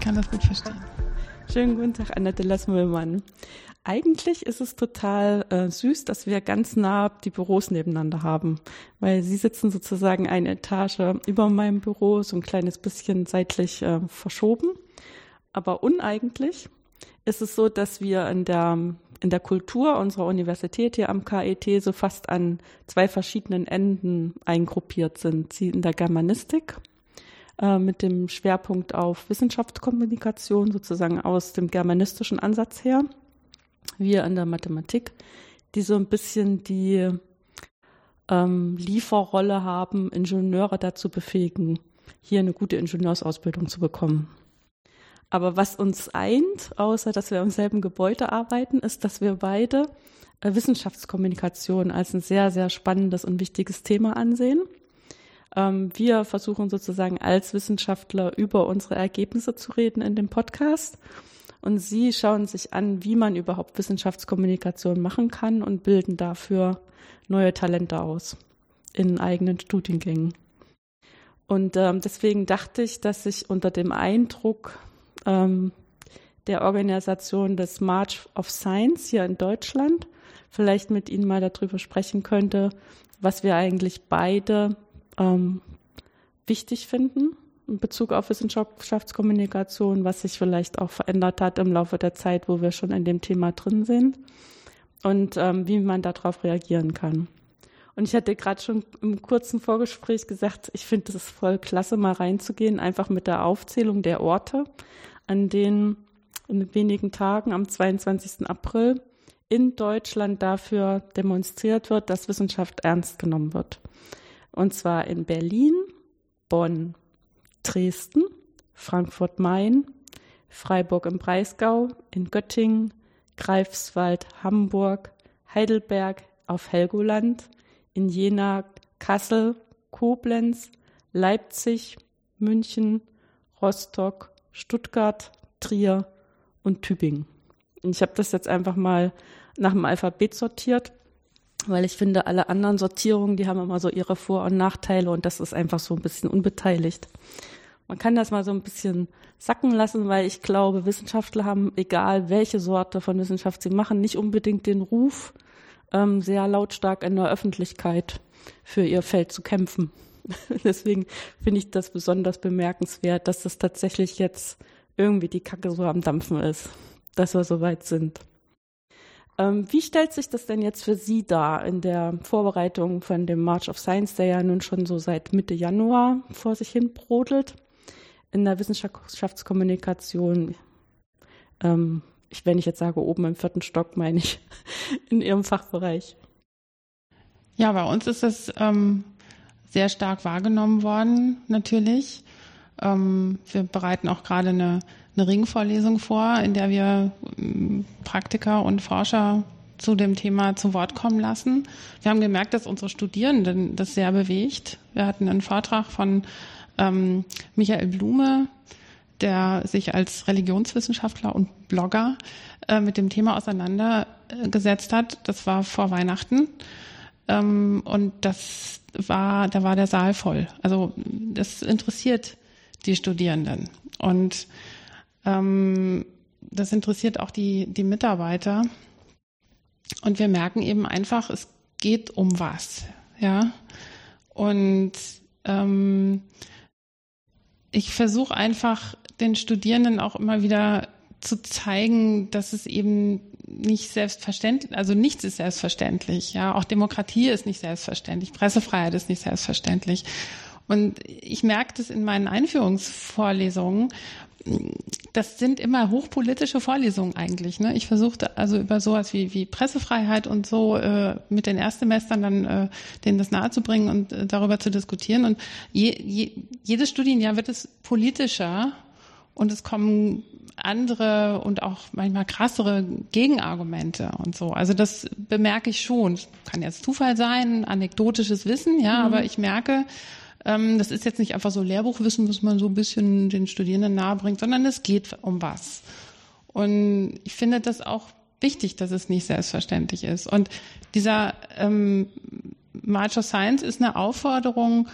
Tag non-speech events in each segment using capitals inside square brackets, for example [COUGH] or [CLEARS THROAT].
Ich kann das gut verstehen. Schönen guten Tag, Annette Lassmüllmann. Eigentlich ist es total äh, süß, dass wir ganz nah die Büros nebeneinander haben, weil Sie sitzen sozusagen eine Etage über meinem Büro, so ein kleines bisschen seitlich äh, verschoben. Aber uneigentlich ist es so, dass wir in der, in der Kultur unserer Universität hier am KIT so fast an zwei verschiedenen Enden eingruppiert sind. Sie in der Germanistik äh, mit dem Schwerpunkt auf Wissenschaftskommunikation, sozusagen aus dem germanistischen Ansatz her wir in der Mathematik, die so ein bisschen die ähm, Lieferrolle haben, Ingenieure dazu befähigen, hier eine gute Ingenieursausbildung zu bekommen. Aber was uns eint, außer dass wir im selben Gebäude arbeiten, ist, dass wir beide äh, Wissenschaftskommunikation als ein sehr, sehr spannendes und wichtiges Thema ansehen. Ähm, wir versuchen sozusagen als Wissenschaftler über unsere Ergebnisse zu reden in dem Podcast und sie schauen sich an, wie man überhaupt Wissenschaftskommunikation machen kann und bilden dafür neue Talente aus in eigenen Studiengängen. Und ähm, deswegen dachte ich, dass ich unter dem Eindruck ähm, der Organisation des March of Science hier in Deutschland vielleicht mit Ihnen mal darüber sprechen könnte, was wir eigentlich beide ähm, wichtig finden in Bezug auf Wissenschaftskommunikation, was sich vielleicht auch verändert hat im Laufe der Zeit, wo wir schon in dem Thema drin sind und ähm, wie man darauf reagieren kann. Und ich hatte gerade schon im kurzen Vorgespräch gesagt, ich finde es voll klasse, mal reinzugehen, einfach mit der Aufzählung der Orte, an denen in wenigen Tagen am 22. April in Deutschland dafür demonstriert wird, dass Wissenschaft ernst genommen wird. Und zwar in Berlin, Bonn, Dresden, Frankfurt-Main, Freiburg im Breisgau, in Göttingen, Greifswald, Hamburg, Heidelberg auf Helgoland, in Jena, Kassel, Koblenz, Leipzig, München, Rostock, Stuttgart, Trier und Tübingen. ich habe das jetzt einfach mal nach dem Alphabet sortiert, weil ich finde, alle anderen Sortierungen, die haben immer so ihre Vor- und Nachteile und das ist einfach so ein bisschen unbeteiligt. Man kann das mal so ein bisschen sacken lassen, weil ich glaube, Wissenschaftler haben, egal welche Sorte von Wissenschaft sie machen, nicht unbedingt den Ruf, ähm, sehr lautstark in der Öffentlichkeit für ihr Feld zu kämpfen. [LAUGHS] Deswegen finde ich das besonders bemerkenswert, dass das tatsächlich jetzt irgendwie die Kacke so am Dampfen ist, dass wir so weit sind. Ähm, wie stellt sich das denn jetzt für Sie dar in der Vorbereitung von dem March of Science, der ja nun schon so seit Mitte Januar vor sich hin brodelt? in der Wissenschaftskommunikation, ähm, ich, wenn ich jetzt sage oben im vierten Stock, meine ich [LAUGHS] in Ihrem Fachbereich. Ja, bei uns ist das ähm, sehr stark wahrgenommen worden, natürlich. Ähm, wir bereiten auch gerade eine, eine Ringvorlesung vor, in der wir ähm, Praktiker und Forscher zu dem Thema zu Wort kommen lassen. Wir haben gemerkt, dass unsere Studierenden das sehr bewegt. Wir hatten einen Vortrag von ähm, Michael Blume, der sich als Religionswissenschaftler und Blogger äh, mit dem Thema auseinandergesetzt hat. Das war vor Weihnachten. Ähm, und das war, da war der Saal voll. Also das interessiert die Studierenden. Und ähm, das interessiert auch die, die Mitarbeiter. Und wir merken eben einfach, es geht um was. Ja. Und ähm, ich versuche einfach den Studierenden auch immer wieder zu zeigen, dass es eben nicht selbstverständlich, also nichts ist selbstverständlich, ja, auch Demokratie ist nicht selbstverständlich, Pressefreiheit ist nicht selbstverständlich. Und ich merke das in meinen Einführungsvorlesungen, das sind immer hochpolitische Vorlesungen eigentlich. Ne? Ich versuchte also über sowas wie, wie Pressefreiheit und so äh, mit den Erstsemestern dann äh, denen das nahezubringen und äh, darüber zu diskutieren. Und je, je, jedes Studienjahr wird es politischer und es kommen andere und auch manchmal krassere Gegenargumente und so. Also das bemerke ich schon. Kann jetzt Zufall sein, anekdotisches Wissen, ja, mhm. aber ich merke, das ist jetzt nicht einfach so Lehrbuchwissen, was man so ein bisschen den Studierenden nahebringt, sondern es geht um was. Und ich finde das auch wichtig, dass es nicht selbstverständlich ist. Und dieser ähm, March of Science ist eine Aufforderung,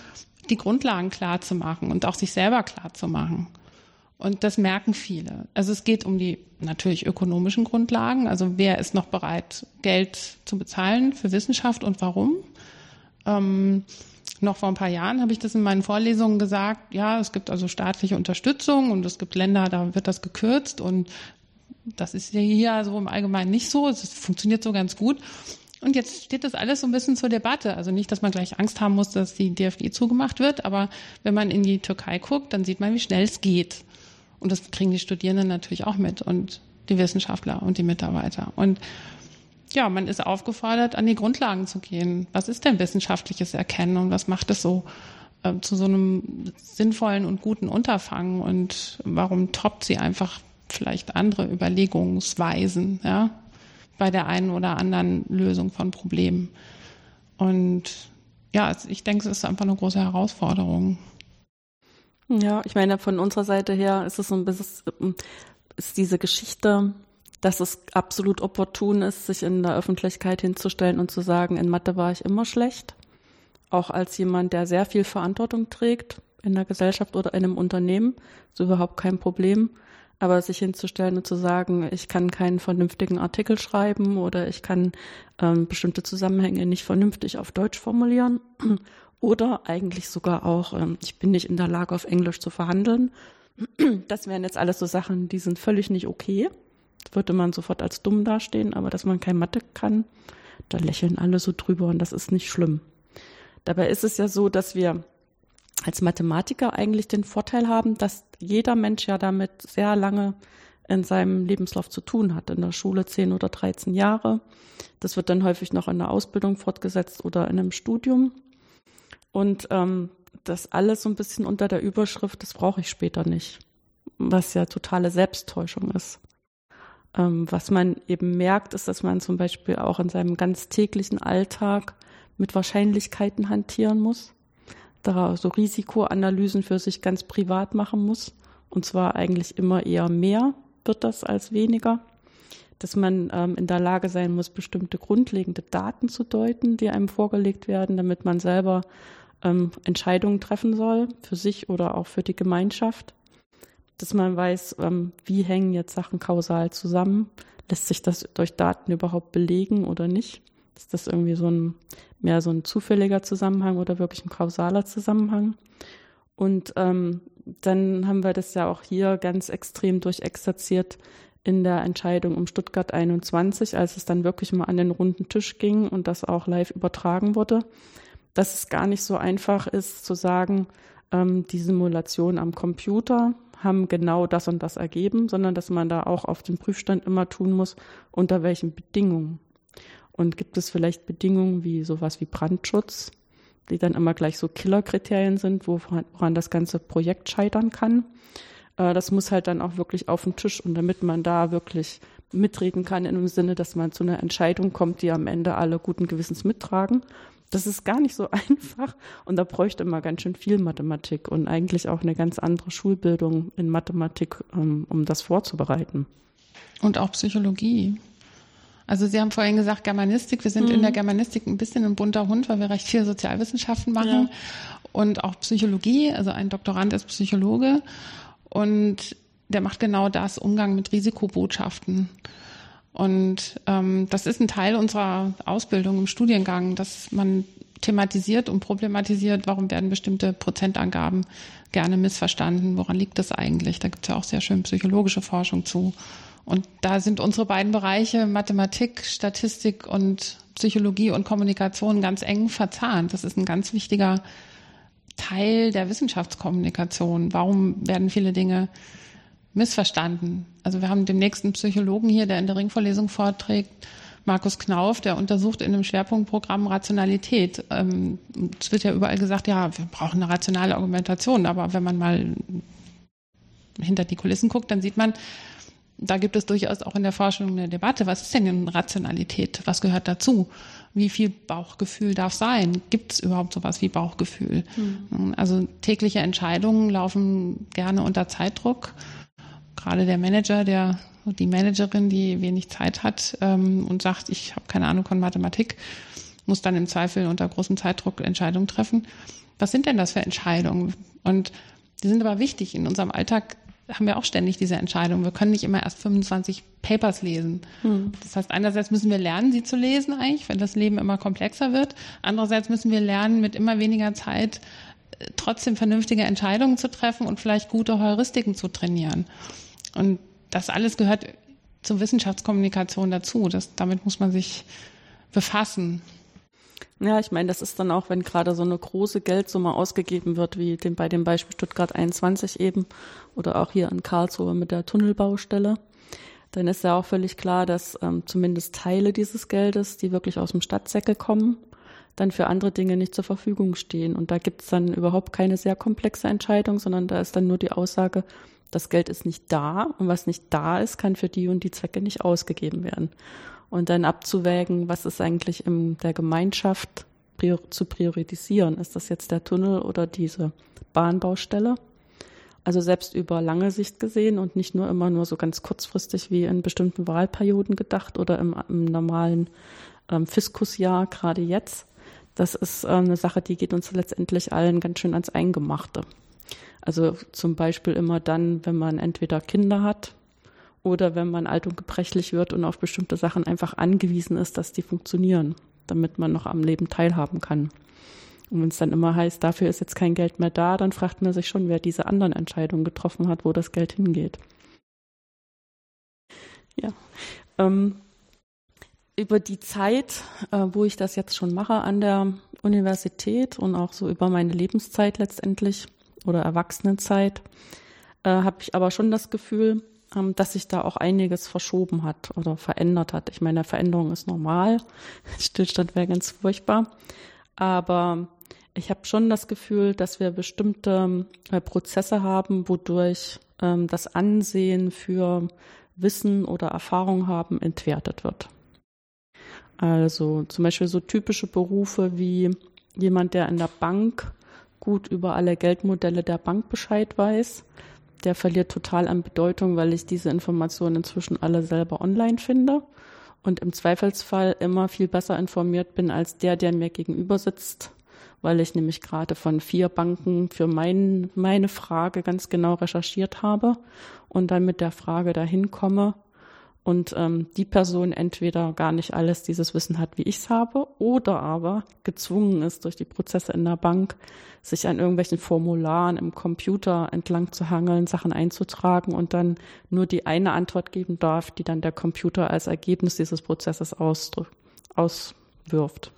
die Grundlagen klar zu machen und auch sich selber klar zu machen. Und das merken viele. Also es geht um die natürlich ökonomischen Grundlagen. Also wer ist noch bereit, Geld zu bezahlen für Wissenschaft und warum? Ähm, noch vor ein paar Jahren habe ich das in meinen Vorlesungen gesagt. Ja, es gibt also staatliche Unterstützung und es gibt Länder, da wird das gekürzt und das ist ja hier so im Allgemeinen nicht so. Es funktioniert so ganz gut. Und jetzt steht das alles so ein bisschen zur Debatte. Also nicht, dass man gleich Angst haben muss, dass die DFG zugemacht wird, aber wenn man in die Türkei guckt, dann sieht man, wie schnell es geht. Und das kriegen die Studierenden natürlich auch mit und die Wissenschaftler und die Mitarbeiter. Und ja, man ist aufgefordert, an die Grundlagen zu gehen. Was ist denn wissenschaftliches Erkennen und was macht es so äh, zu so einem sinnvollen und guten Unterfangen und warum toppt sie einfach vielleicht andere Überlegungsweisen, ja, bei der einen oder anderen Lösung von Problemen. Und ja, ich denke, es ist einfach eine große Herausforderung. Ja, ich meine, von unserer Seite her ist es so ein bisschen, ist diese Geschichte, dass es absolut opportun ist, sich in der Öffentlichkeit hinzustellen und zu sagen, in Mathe war ich immer schlecht. Auch als jemand, der sehr viel Verantwortung trägt in der Gesellschaft oder in einem Unternehmen, ist überhaupt kein Problem. Aber sich hinzustellen und zu sagen, ich kann keinen vernünftigen Artikel schreiben oder ich kann ähm, bestimmte Zusammenhänge nicht vernünftig auf Deutsch formulieren [CLEARS THROAT] oder eigentlich sogar auch, ähm, ich bin nicht in der Lage, auf Englisch zu verhandeln. [CLEARS THROAT] Das wären jetzt alles so Sachen, die sind völlig nicht okay. Würde man sofort als dumm dastehen, aber dass man kein Mathe kann, da lächeln alle so drüber und das ist nicht schlimm. Dabei ist es ja so, dass wir als Mathematiker eigentlich den Vorteil haben, dass jeder Mensch ja damit sehr lange in seinem Lebenslauf zu tun hat. In der Schule zehn oder 13 Jahre. Das wird dann häufig noch in der Ausbildung fortgesetzt oder in einem Studium. Und ähm, das alles so ein bisschen unter der Überschrift, das brauche ich später nicht. Was ja totale Selbsttäuschung ist. Ähm, was man eben merkt, ist, dass man zum Beispiel auch in seinem ganz täglichen Alltag mit Wahrscheinlichkeiten hantieren muss da so Risikoanalysen für sich ganz privat machen muss. Und zwar eigentlich immer eher mehr wird das als weniger. Dass man ähm, in der Lage sein muss, bestimmte grundlegende Daten zu deuten, die einem vorgelegt werden, damit man selber ähm, Entscheidungen treffen soll, für sich oder auch für die Gemeinschaft. Dass man weiß, ähm, wie hängen jetzt Sachen kausal zusammen, lässt sich das durch Daten überhaupt belegen oder nicht. Ist das irgendwie so ein mehr so ein zufälliger Zusammenhang oder wirklich ein kausaler Zusammenhang? Und ähm, dann haben wir das ja auch hier ganz extrem durchexerziert in der Entscheidung um Stuttgart 21, als es dann wirklich mal an den runden Tisch ging und das auch live übertragen wurde, dass es gar nicht so einfach ist zu sagen, ähm, die Simulation am Computer haben genau das und das ergeben, sondern dass man da auch auf dem Prüfstand immer tun muss, unter welchen Bedingungen. Und gibt es vielleicht Bedingungen wie sowas wie Brandschutz, die dann immer gleich so Killerkriterien sind, woran das ganze Projekt scheitern kann? Äh, das muss halt dann auch wirklich auf den Tisch und damit man da wirklich mitreden kann in dem Sinne, dass man zu einer Entscheidung kommt, die am Ende alle guten Gewissens mittragen. Das ist gar nicht so [LAUGHS] einfach und da bräuchte man ganz schön viel Mathematik und eigentlich auch eine ganz andere Schulbildung in Mathematik, ähm, um das vorzubereiten. Und auch Psychologie. Also Sie haben vorhin gesagt Germanistik. Wir sind mhm. in der mhm. Germanistik ein bisschen ein bunter Hund, weil wir recht viel Sozialwissenschaften machen ja. und auch Psychologie. Also ein Doktorand ist Psychologe und der macht genau das, Umgang mit Risikobotschaften. Und ähm, das ist ein Teil unserer Ausbildung im Studiengang, dass man thematisiert und problematisiert, warum werden bestimmte Prozentangaben gerne missverstanden, woran liegt das eigentlich? Da gibt es ja auch sehr schön psychologische Forschung zu. Und da sind unsere beiden Bereiche Mathematik, Statistik und Psychologie und Kommunikation ganz eng verzahnt. Das ist ein ganz wichtiger Teil der Wissenschaftskommunikation. Warum werden viele Dinge missverstanden? Also wir haben den nächsten Psychologen hier, der in der Ringvorlesung vorträgt, Markus Knauf, der untersucht in einem Schwerpunktprogramm Rationalität. Ähm, es wird ja überall gesagt, ja, wir brauchen eine rationale Argumentation, aber wenn man mal hinter die Kulissen guckt, dann sieht man, da gibt es durchaus auch in der Forschung eine Debatte. Was ist denn Rationalität? Was gehört dazu? Wie viel Bauchgefühl darf sein? Gibt es überhaupt sowas wie Bauchgefühl? Mhm. Also tägliche Entscheidungen laufen gerne unter Zeitdruck. Gerade der Manager, der die Managerin, die wenig Zeit hat ähm, und sagt, ich habe keine Ahnung von Mathematik, muss dann im Zweifel unter großem Zeitdruck Entscheidungen treffen. Was sind denn das für Entscheidungen? Und die sind aber wichtig. In unserem Alltag haben wir auch ständig diese Entscheidung. Wir können nicht immer erst 25 Papers lesen. Hm. Das heißt, einerseits müssen wir lernen, sie zu lesen eigentlich, weil das Leben immer komplexer wird. Andererseits müssen wir lernen, mit immer weniger Zeit äh, trotzdem vernünftige Entscheidungen zu treffen und vielleicht gute Heuristiken zu trainieren. Und das alles gehört zur Wissenschaftskommunikation dazu. Das, damit muss man sich befassen. Ja, ich meine, das ist dann auch, wenn gerade so eine große Geldsumme ausgegeben wird, wie dem, bei dem Beispiel Stuttgart 21 eben oder auch hier in Karlsruhe mit der Tunnelbaustelle, dann ist ja auch völlig klar, dass ähm, zumindest Teile dieses Geldes, die wirklich aus dem Stadtsäckel kommen, dann für andere Dinge nicht zur Verfügung stehen. Und da gibt es dann überhaupt keine sehr komplexe Entscheidung, sondern da ist dann nur die Aussage, das Geld ist nicht da und was nicht da ist, kann für die und die Zwecke nicht ausgegeben werden und dann abzuwägen, was ist eigentlich in der Gemeinschaft prior zu priorisieren. Ist das jetzt der Tunnel oder diese Bahnbaustelle? Also selbst über lange Sicht gesehen und nicht nur immer nur so ganz kurzfristig wie in bestimmten Wahlperioden gedacht oder im, im normalen ähm, Fiskusjahr, gerade jetzt. Das ist äh, eine Sache, die geht uns letztendlich allen ganz schön ans Eingemachte. Also zum Beispiel immer dann, wenn man entweder Kinder hat, oder wenn man alt und gebrechlich wird und auf bestimmte Sachen einfach angewiesen ist, dass die funktionieren, damit man noch am Leben teilhaben kann. Und wenn es dann immer heißt, dafür ist jetzt kein Geld mehr da, dann fragt man sich schon, wer diese anderen Entscheidungen getroffen hat, wo das Geld hingeht. Ja. Ähm, über die Zeit, äh, wo ich das jetzt schon mache an der Universität und auch so über meine Lebenszeit letztendlich oder Erwachsenenzeit, äh, habe ich aber schon das Gefühl, ähm, dass sich da auch einiges verschoben hat oder verändert hat. Ich meine, Veränderung ist normal. [LAUGHS] Stillstand wäre ganz furchtbar. Aber ich habe schon das Gefühl, dass wir bestimmte äh, Prozesse haben, wodurch ähm, das Ansehen für Wissen oder Erfahrung haben entwertet wird. Also zum Beispiel so typische Berufe wie jemand, der in der Bank gut über alle Geldmodelle der Bank Bescheid weiß, der verliert total an Bedeutung, weil ich diese Informationen inzwischen alle selber online finde und im Zweifelsfall immer viel besser informiert bin als der, der mir gegenüber sitzt, weil ich nämlich gerade von vier Banken für mein, meine Frage ganz genau recherchiert habe und dann mit der Frage dahin komme und ähm, die Person entweder gar nicht alles dieses Wissen hat, wie ich es habe, oder aber gezwungen ist durch die Prozesse in der Bank, sich an irgendwelchen Formularen im Computer entlang zu hangeln, Sachen einzutragen und dann nur die eine Antwort geben darf, die dann der Computer als Ergebnis dieses Prozesses auswirft.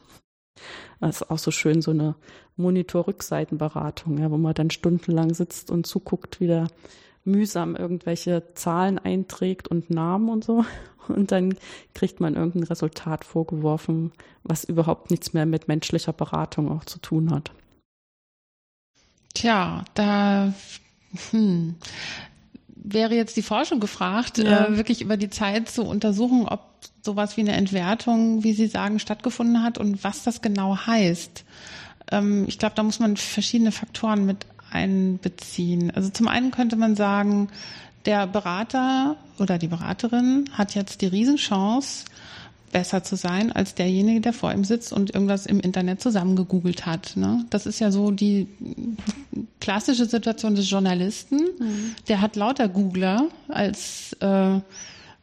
Das ist auch so schön, so eine Monitor-Rückseitenberatung, ja, wo man dann stundenlang sitzt und zuguckt, wie der mühsam irgendwelche Zahlen einträgt und Namen und so. [LAUGHS] Und dann kriegt man irgendein Resultat vorgeworfen, was überhaupt nichts mehr mit menschlicher Beratung auch zu tun hat. Tja, da hm, wäre jetzt die Forschung gefragt, ja. äh, wirklich über die Zeit zu untersuchen, ob sowas wie eine Entwertung, wie Sie sagen, stattgefunden hat und was das genau heißt. Ähm, ich glaube, da muss man verschiedene Faktoren mit einbeziehen? Also zum einen könnte man sagen, der Berater oder die Beraterin hat jetzt die Riesenchance, besser zu sein als derjenige, der vor ihm sitzt und irgendwas im Internet zusammengegoogelt hat. Ne? Das ist ja so die klassische Situation des Journalisten. Mhm. Der hat lauter Googler als äh,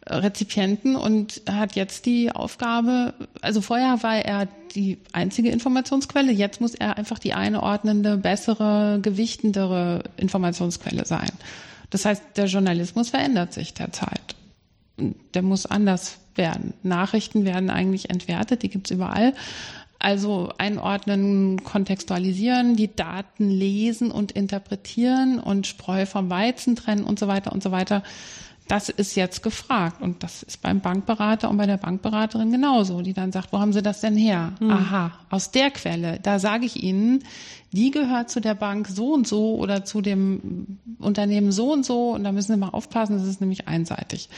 Rezipienten und hat jetzt die Aufgabe, also vorher war er die einzige Informationsquelle, jetzt muss er einfach die einordnende, bessere, gewichtendere Informationsquelle sein. Das heißt, der Journalismus verändert sich derzeit. Der muss anders werden. Nachrichten werden eigentlich entwertet, die gibt's überall. Also einordnen, kontextualisieren, die Daten lesen und interpretieren und Spreu vom Weizen trennen und so weiter und so weiter das ist jetzt gefragt. Und das ist beim Bankberater und bei der Bankberaterin genauso, die dann sagt, wo haben Sie das denn her? Mhm. Aha, aus der Quelle. Da sage ich Ihnen, die gehört zu der Bank so und so oder zu dem Unternehmen so und so. Und da müssen Sie mal aufpassen, das ist nämlich einseitig.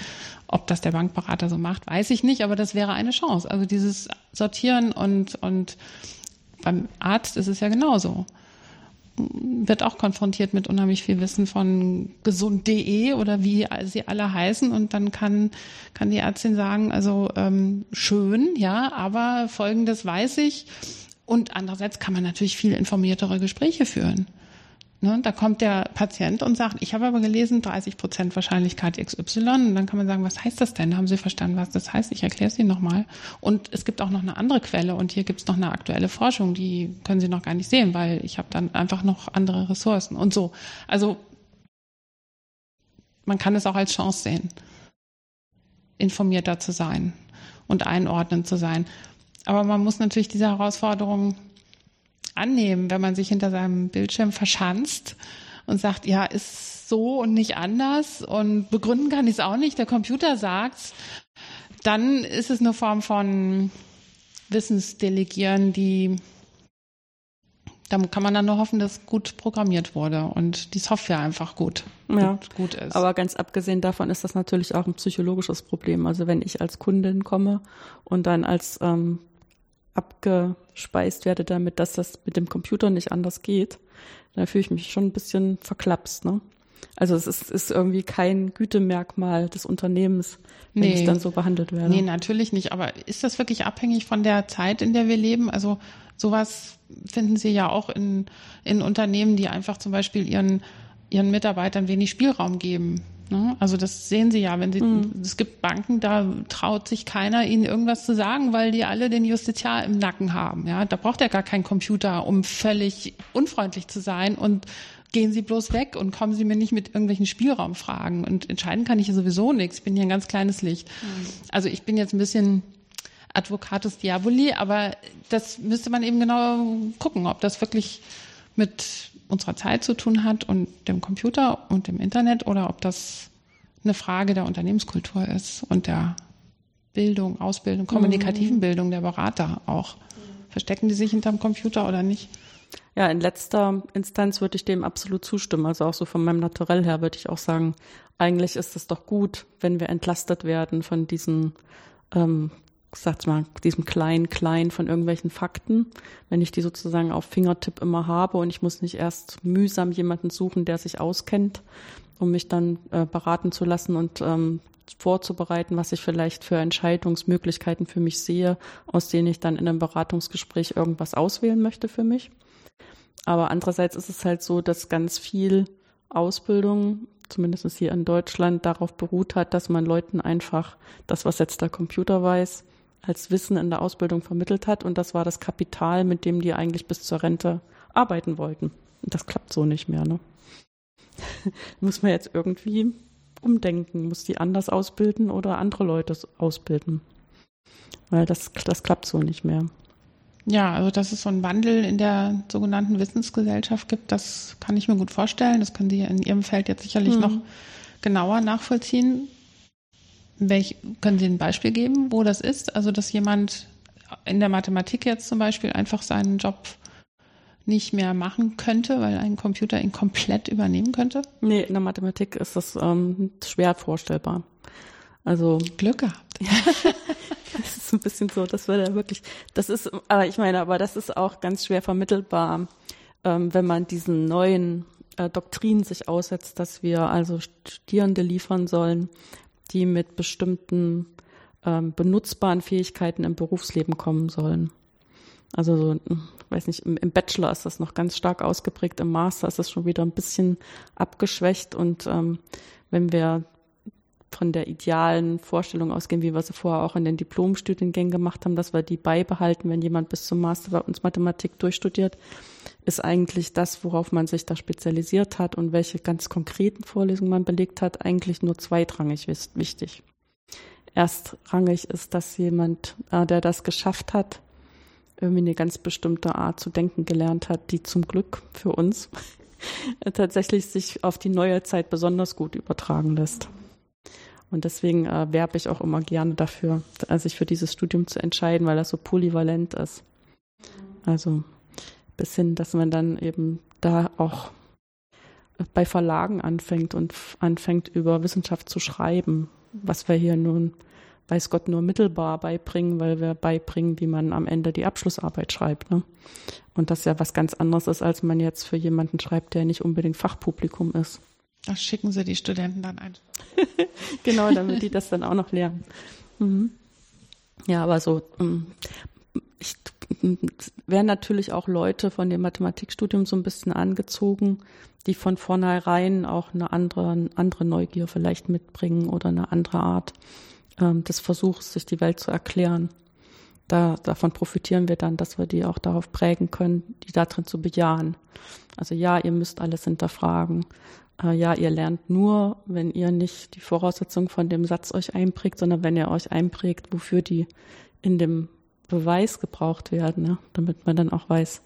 Ob das der Bankberater so macht, weiß ich nicht, aber das wäre eine Chance. Also dieses Sortieren und, und beim Arzt ist es ja genauso wird auch konfrontiert mit unheimlich viel Wissen von gesund.de oder wie sie alle heißen und dann kann kann die Ärztin sagen, also ähm, schön, ja, aber Folgendes weiß ich und andererseits kann man natürlich viel informiertere Gespräche führen. Ne, da kommt der Patient und sagt, ich habe aber gelesen, 30 Prozent Wahrscheinlichkeit XY. Und dann kann man sagen, was heißt das denn? Haben Sie verstanden, was das heißt? Ich erkläre es Ihnen nochmal. Und es gibt auch noch eine andere Quelle und hier gibt es noch eine aktuelle Forschung, die können Sie noch gar nicht sehen, weil ich habe dann einfach noch andere Ressourcen und so. Also man kann es auch als Chance sehen, informierter zu sein und einordnend zu sein. Aber man muss natürlich diese Herausforderung annehmen, wenn man sich hinter seinem Bildschirm verschanzt und sagt, ja, ist so und nicht anders und begründen kann ich es auch nicht, der Computer sagt's, dann ist es eine Form von Wissensdelegieren, die da kann man dann nur hoffen, dass gut programmiert wurde und die Software einfach gut, ja. gut, gut ist. Aber ganz abgesehen davon ist das natürlich auch ein psychologisches Problem. Also wenn ich als Kundin komme und dann als ähm, abgespeist werde damit, dass das mit dem Computer nicht anders geht, dann fühle ich mich schon ein bisschen verklapst. Ne? Also es ist, ist irgendwie kein Gütemerkmal des Unternehmens, wenn nee. ich dann so behandelt werde. Nee, natürlich nicht. Aber ist das wirklich abhängig von der Zeit, in der wir leben? Also sowas finden Sie ja auch in, in Unternehmen, die einfach zum Beispiel ihren, ihren Mitarbeitern wenig Spielraum geben. Ne? Also das sehen Sie ja, wenn Sie, mhm. es gibt Banken, da traut sich keiner, Ihnen irgendwas zu sagen, weil die alle den Justiziar im Nacken haben. Ja, da braucht er gar keinen Computer, um völlig unfreundlich zu sein und gehen Sie bloß weg und kommen Sie mir nicht mit irgendwelchen Spielraumfragen. Und entscheiden kann ich sowieso nichts. Ich bin hier ein ganz kleines Licht. Mhm. Also ich bin jetzt ein bisschen Advocatus Diaboli, aber das müsste man eben genau gucken, ob das wirklich mit unserer Zeit zu tun hat und dem Computer und dem Internet oder ob das eine Frage der Unternehmenskultur ist und der Bildung, Ausbildung, kommunikativen mhm. Bildung der Berater auch. Verstecken die sich hinterm Computer oder nicht? Ja, in letzter Instanz würde ich dem absolut zustimmen. Also auch so von meinem Naturell her würde ich auch sagen, eigentlich ist es doch gut, wenn wir entlastet werden von diesen ähm, sag's mal, diesem kleinen Klein von irgendwelchen Fakten, wenn ich die sozusagen auf Fingertipp immer habe und ich muss nicht erst mühsam jemanden suchen, der sich auskennt, um mich dann äh, beraten zu lassen und ähm, vorzubereiten, was ich vielleicht für Entscheidungsmöglichkeiten für mich sehe, aus denen ich dann in einem Beratungsgespräch irgendwas auswählen möchte für mich. Aber andererseits ist es halt so, dass ganz viel Ausbildung, zumindest hier in Deutschland, darauf beruht hat, dass man Leuten einfach das, was jetzt der Computer weiß, als Wissen in der Ausbildung vermittelt hat. Und das war das Kapital, mit dem die eigentlich bis zur Rente arbeiten wollten. Und das klappt so nicht mehr. Ne? [LAUGHS] muss man jetzt irgendwie umdenken, muss die anders ausbilden oder andere Leute ausbilden. Weil das, das klappt so nicht mehr. Ja, also dass es so einen Wandel in der sogenannten Wissensgesellschaft gibt, das kann ich mir gut vorstellen. Das können Sie in Ihrem Feld jetzt sicherlich mhm. noch genauer nachvollziehen. Welch, können Sie ein Beispiel geben, wo das ist? Also, dass jemand in der Mathematik jetzt zum Beispiel einfach seinen Job nicht mehr machen könnte, weil ein Computer ihn komplett übernehmen könnte? Nee, in der Mathematik ist das ähm, schwer vorstellbar. Also Glück gehabt. [LAUGHS] das ist ein bisschen so, das wird ja wirklich, das ist, aber ich meine, aber das ist auch ganz schwer vermittelbar, ähm, wenn man diesen neuen äh, Doktrinen sich aussetzt, dass wir also Studierende liefern sollen, die mit bestimmten ähm, benutzbaren Fähigkeiten im Berufsleben kommen sollen. Also so, weiß nicht, im, im, Bachelor ist das noch ganz stark ausgeprägt, im Master ist das schon wieder ein bisschen abgeschwächt und ähm, wenn wir von der idealen Vorstellung ausgehen, wie wir sie vorher auch in den Diplomstudiengängen gemacht haben, dass wir die beibehalten, wenn jemand bis zum Master bei uns Mathematik durchstudiert, ist eigentlich das, worauf man sich da spezialisiert hat und welche ganz konkreten Vorlesungen man belegt hat, eigentlich nur zweitrangig wichtig. Erstrangig ist, dass jemand, äh, der das geschafft hat, irgendwie eine ganz bestimmte Art zu denken gelernt hat, die zum Glück für uns [LAUGHS] tatsächlich sich auf die neue Zeit besonders gut übertragen lässt. Und deswegen äh, werbe ich auch immer gerne dafür, äh, sich für dieses Studium zu entscheiden, weil das so polyvalent ist. Also bis hin, dass man dann eben da auch bei Verlagen anfängt und anfängt über Wissenschaft zu schreiben, was wir hier nun, weiß Gott, nur mittelbar beibringen, weil wir beibringen, wie man am Ende die Abschlussarbeit schreibt. Ne? Und das ja was ganz anderes ist, als man jetzt für jemanden schreibt, der nicht unbedingt Fachpublikum ist. Das schicken Sie die Studenten dann ein. [LAUGHS] genau, damit die das dann auch noch lernen. Mhm. Ja, aber so, ähm, ich [LAUGHS] werden natürlich auch Leute von dem Mathematikstudium so ein bisschen angezogen, die von vornherein auch eine andere, andere Neugier vielleicht mitbringen oder eine andere Art ähm, des Versuchs, sich die Welt zu erklären. Da, davon profitieren wir dann, dass wir die auch darauf prägen können, die darin zu bejahen. Also ja, ihr müsst alles hinterfragen. Äh, ja, ihr lernt nur, wenn ihr nicht die Voraussetzungen von dem Satz euch einprägt, sondern wenn ihr euch einprägt, wofür die in dem Beweis gebraucht werden, ja, damit man dann auch weiß,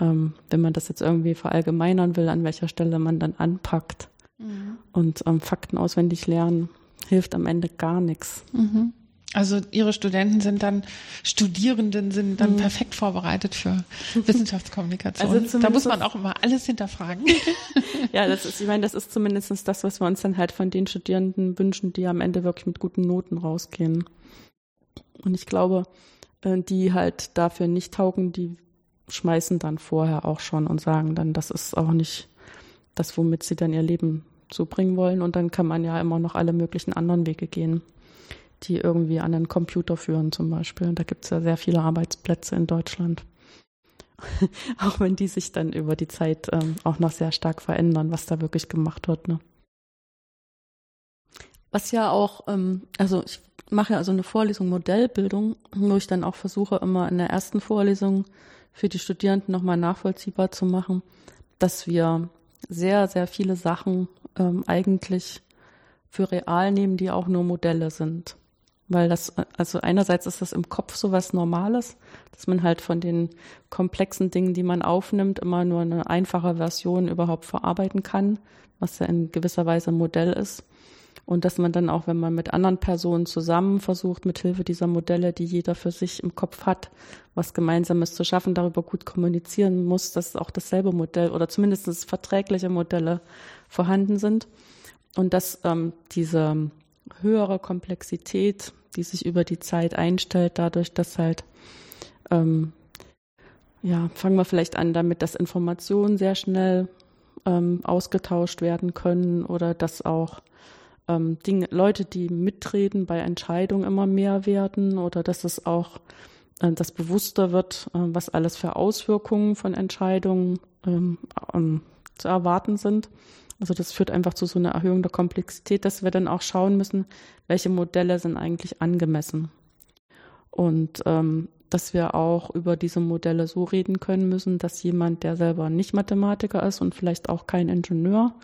ähm, wenn man das jetzt irgendwie verallgemeinern will, an welcher Stelle man dann anpackt. Mhm. Und ähm, Fakten auswendig lernen hilft am Ende gar nichts. Mhm. Also Ihre Studenten sind dann, Studierenden sind dann mhm. perfekt vorbereitet für Wissenschaftskommunikation. [LAUGHS] Also da muss man auch immer alles hinterfragen. [LAUGHS] ja, das ist, ich meine, das ist zumindest das, was wir uns dann halt von den Studierenden wünschen, die am Ende wirklich mit guten Noten rausgehen. Und ich glaube, die halt dafür nicht taugen, die schmeißen dann vorher auch schon und sagen dann, das ist auch nicht das, womit sie dann ihr Leben zubringen wollen. Und dann kann man ja immer noch alle möglichen anderen Wege gehen die irgendwie an einen Computer führen zum Beispiel. Da gibt es ja sehr viele Arbeitsplätze in Deutschland. [LAUGHS] auch wenn die sich dann über die Zeit ähm, auch noch sehr stark verändern, was da wirklich gemacht wird. Ne? Was ja auch, ähm, also ich mache ja also eine Vorlesung Modellbildung, wo ich dann auch versuche, immer in der ersten Vorlesung für die Studierenden nochmal nachvollziehbar zu machen, dass wir sehr, sehr viele Sachen ähm, eigentlich für real nehmen, die auch nur Modelle sind. Weil das, also einerseits ist das im Kopf so was Normales, dass man halt von den komplexen Dingen, die man aufnimmt, immer nur eine einfache Version überhaupt verarbeiten kann, was ja in gewisser Weise ein Modell ist. Und dass man dann auch, wenn man mit anderen Personen zusammen versucht, mit Hilfe dieser Modelle, die jeder für sich im Kopf hat, was Gemeinsames zu schaffen, darüber gut kommunizieren muss, dass auch dasselbe Modell oder zumindest verträgliche Modelle vorhanden sind. Und dass ähm, diese höhere Komplexität die sich über die Zeit einstellt, dadurch, dass halt, ähm, ja, fangen wir vielleicht an damit, dass Informationen sehr schnell ähm, ausgetauscht werden können oder dass auch ähm, Dinge, Leute, die mitreden bei Entscheidungen immer mehr werden oder dass es auch äh, das bewusster wird, äh, was alles für Auswirkungen von Entscheidungen ähm, zu erwarten sind. Also das führt einfach zu so einer Erhöhung der Komplexität, dass wir dann auch schauen müssen, welche Modelle sind eigentlich angemessen. Und ähm, dass wir auch über diese Modelle so reden können müssen, dass jemand, der selber nicht Mathematiker ist und vielleicht auch kein Ingenieur,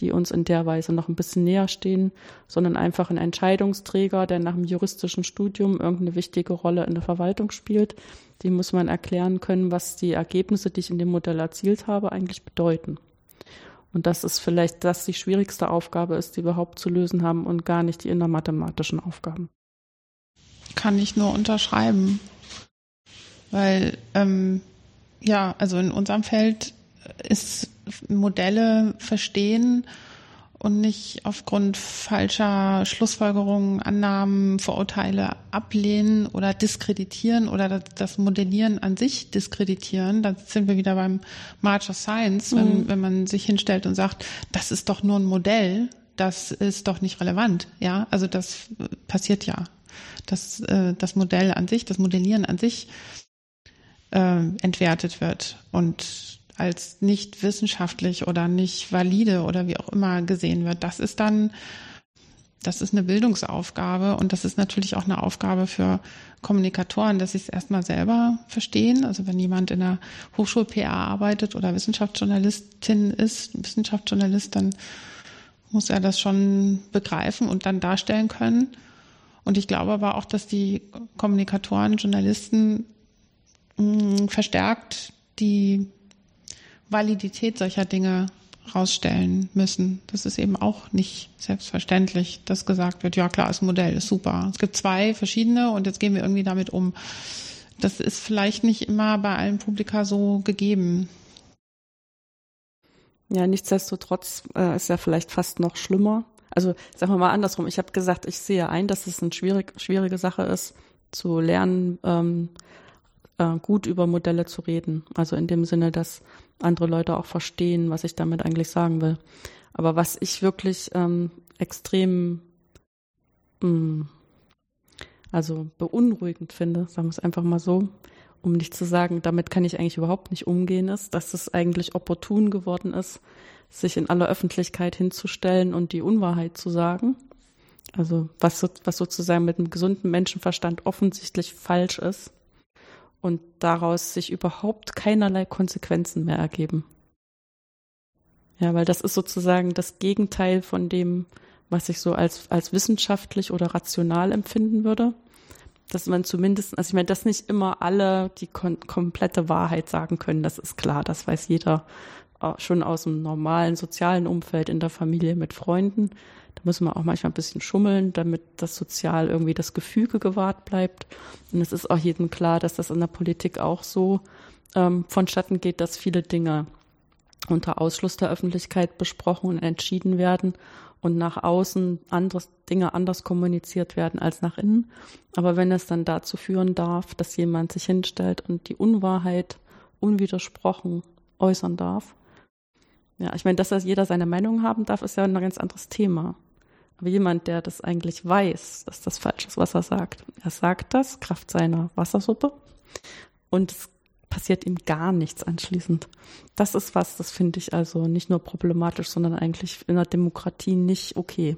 die uns in der Weise noch ein bisschen näher stehen, sondern einfach ein Entscheidungsträger, der nach dem juristischen Studium irgendeine wichtige Rolle in der Verwaltung spielt, dem muss man erklären können, was die Ergebnisse, die ich in dem Modell erzielt habe, eigentlich bedeuten. Und dass es vielleicht das die schwierigste Aufgabe ist, die wir überhaupt zu lösen haben und gar nicht die innermathematischen Aufgaben. Kann ich nur unterschreiben. Weil, ähm, ja, also in unserem Feld ist Modelle verstehen und nicht aufgrund falscher Schlussfolgerungen, Annahmen, Vorurteile ablehnen oder diskreditieren oder das, das Modellieren an sich diskreditieren. Da sind wir wieder beim March of Science, mhm. wenn, wenn man sich hinstellt und sagt, das ist doch nur ein Modell, das ist doch nicht relevant. Ja, also das passiert ja. Dass äh, das Modell an sich, das Modellieren an sich äh, entwertet wird und als nicht wissenschaftlich oder nicht valide oder wie auch immer gesehen wird. Das ist dann, das ist eine Bildungsaufgabe und das ist natürlich auch eine Aufgabe für Kommunikatoren, dass sie es erstmal selber verstehen. Also wenn jemand in der Hochschul-PA arbeitet oder Wissenschaftsjournalistin ist, Wissenschaftsjournalist, dann muss er das schon begreifen und dann darstellen können. Und ich glaube aber auch, dass die Kommunikatoren, Journalisten mh, verstärkt die Validität solcher Dinge rausstellen müssen. Das ist eben auch nicht selbstverständlich, dass gesagt wird, ja klar, das Modell ist super. Es gibt zwei verschiedene und jetzt gehen wir irgendwie damit um. Das ist vielleicht nicht immer bei allen Publika so gegeben. Ja, nichtsdestotrotz äh, ist ja vielleicht fast noch schlimmer. Also sagen wir mal andersrum. Ich habe gesagt, ich sehe ein, dass es eine schwierig, schwierige Sache ist, zu lernen, ähm, äh, gut über Modelle zu reden. Also in dem Sinne, dass andere Leute auch verstehen, was ich damit eigentlich sagen will. Aber was ich wirklich ähm, extrem mh, mm, also beunruhigend finde, sagen wir es einfach mal so, um nicht zu sagen, damit kann ich eigentlich überhaupt nicht umgehen, ist, dass es eigentlich opportun geworden ist, sich in aller Öffentlichkeit hinzustellen und die Unwahrheit zu sagen. Also was, was sozusagen mit einem gesunden Menschenverstand offensichtlich falsch ist und daraus sich überhaupt keinerlei Konsequenzen mehr ergeben. Ja, weil das ist sozusagen das Gegenteil von dem, was ich so als, als wissenschaftlich oder rational empfinden würde. Dass man zumindest, also ich meine, dass nicht immer alle die kom komplette Wahrheit sagen können, das ist klar, das weiß jeder äh, schon aus dem normalen sozialen Umfeld in der Familie mit Freunden. Da muss man auch manchmal ein bisschen schummeln, damit das sozial irgendwie das Gefüge gewahrt bleibt. Und es ist auch jedem klar, dass das in der Politik auch so ähm, vonstatten geht, dass viele Dinge unter Ausschluss der Öffentlichkeit besprochen und entschieden werden und nach außen anderes, Dinge anders kommuniziert werden als nach innen. Aber wenn es dann dazu führen darf, dass jemand sich hinstellt und die Unwahrheit unwidersprochen äußern darf, ja, ich meine, dass das jeder seine Meinung haben darf, ist ja ein ganz anderes Thema. Aber jemand, der das eigentlich weiß, dass das falsch ist, was er sagt, er sagt das, Kraft seiner Wassersuppe. Und es passiert ihm gar nichts anschließend. Das ist was, das finde ich also nicht nur problematisch, sondern eigentlich in der Demokratie nicht okay.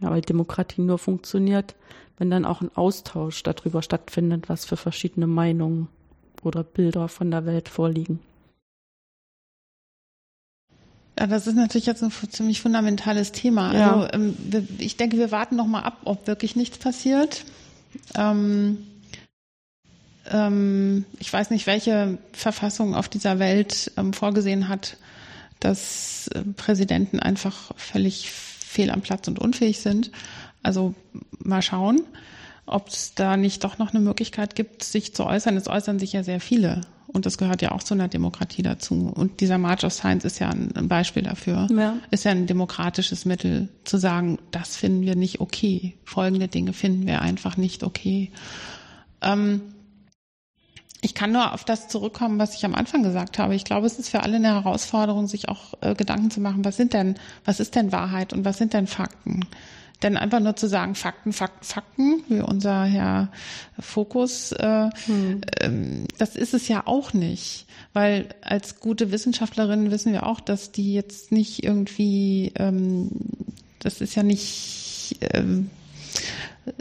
Ja, weil Demokratie nur funktioniert, wenn dann auch ein Austausch darüber stattfindet, was für verschiedene Meinungen oder Bilder von der Welt vorliegen. Ja, das ist natürlich jetzt ein ziemlich fundamentales Thema. Ja. Also ähm, ich denke, wir warten noch mal ab, ob wirklich nichts passiert. Ähm, ähm, ich weiß nicht, welche Verfassung auf dieser Welt ähm, vorgesehen hat, dass äh, Präsidenten einfach völlig fehl am Platz und unfähig sind. Also mal schauen, ob es da nicht doch noch eine Möglichkeit gibt, sich zu äußern. Es äußern sich ja sehr viele. Und das gehört ja auch zu einer Demokratie dazu. Und dieser March of Science ist ja ein, Beispiel dafür. Ja. Ist ja ein demokratisches Mittel zu sagen, das finden wir nicht okay. Folgende Dinge finden wir einfach nicht okay. Ähm, ich kann nur auf das zurückkommen, was ich am Anfang gesagt habe. Ich glaube, es ist für alle eine Herausforderung, sich auch äh, Gedanken zu machen, was sind denn, was ist denn Wahrheit und was sind denn Fakten? Denn einfach nur zu sagen, Fakten, Fakten, Fakten, wie unser Herr Fokus, äh, hm. ähm, das ist es ja auch nicht. Weil als gute Wissenschaftlerinnen wissen wir auch, dass die jetzt nicht irgendwie, ähm, das ist ja nicht ähm,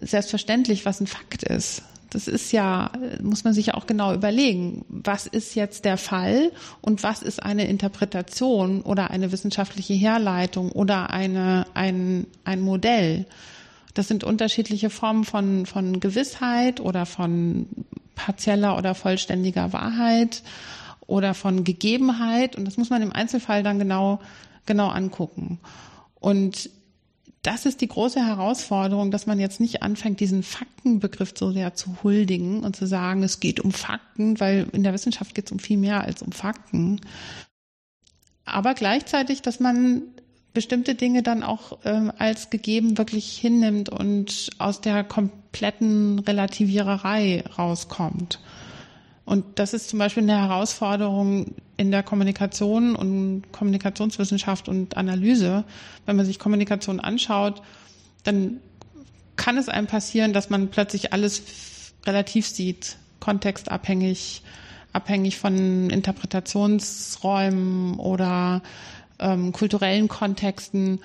selbstverständlich, was ein Fakt ist. Das ist ja, muss man sich ja auch genau überlegen, was ist jetzt der Fall und was ist eine Interpretation oder eine wissenschaftliche Herleitung oder eine, ein, ein Modell. Das sind unterschiedliche Formen von, von Gewissheit oder von partieller oder vollständiger Wahrheit oder von Gegebenheit. Und das muss man im Einzelfall dann genau, genau angucken. Und das ist die große Herausforderung, dass man jetzt nicht anfängt, diesen Faktenbegriff so sehr zu huldigen und zu sagen, es geht um Fakten, weil in der Wissenschaft geht es um viel mehr als um Fakten. Aber gleichzeitig, dass man bestimmte Dinge dann auch ähm, als gegeben wirklich hinnimmt und aus der kompletten Relativiererei rauskommt. Und das ist zum Beispiel eine Herausforderung in der Kommunikation und Kommunikationswissenschaft und Analyse. Wenn man sich Kommunikation anschaut, dann kann es einem passieren, dass man plötzlich alles relativ sieht, kontextabhängig, abhängig von Interpretationsräumen oder ähm, kulturellen Kontexten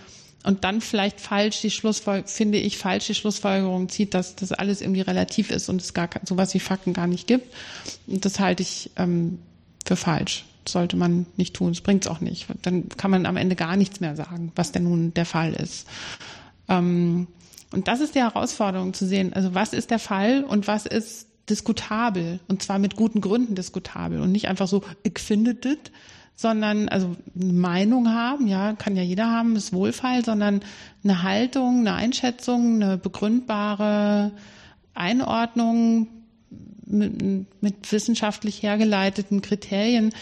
und dann vielleicht falsch die Schlussfolgerung, finde ich, falsch die Schlussfolgerung zieht, dass das alles irgendwie relativ ist und es gar sowas wie Fakten gar nicht gibt. Und das halte ich ähm, für falsch. Sollte man nicht tun. Es auch nicht. Dann kann man am Ende gar nichts mehr sagen, was denn nun der Fall ist. Ähm, und das ist die Herausforderung zu sehen. Also was ist der Fall und was ist diskutabel und zwar mit guten Gründen diskutabel und nicht einfach so, ich finde das, sondern also eine Meinung haben, ja, kann ja jeder haben, ist Wohlfall, sondern eine Haltung, eine Einschätzung, eine begründbare Einordnung mit, mit wissenschaftlich hergeleiteten Kriterien.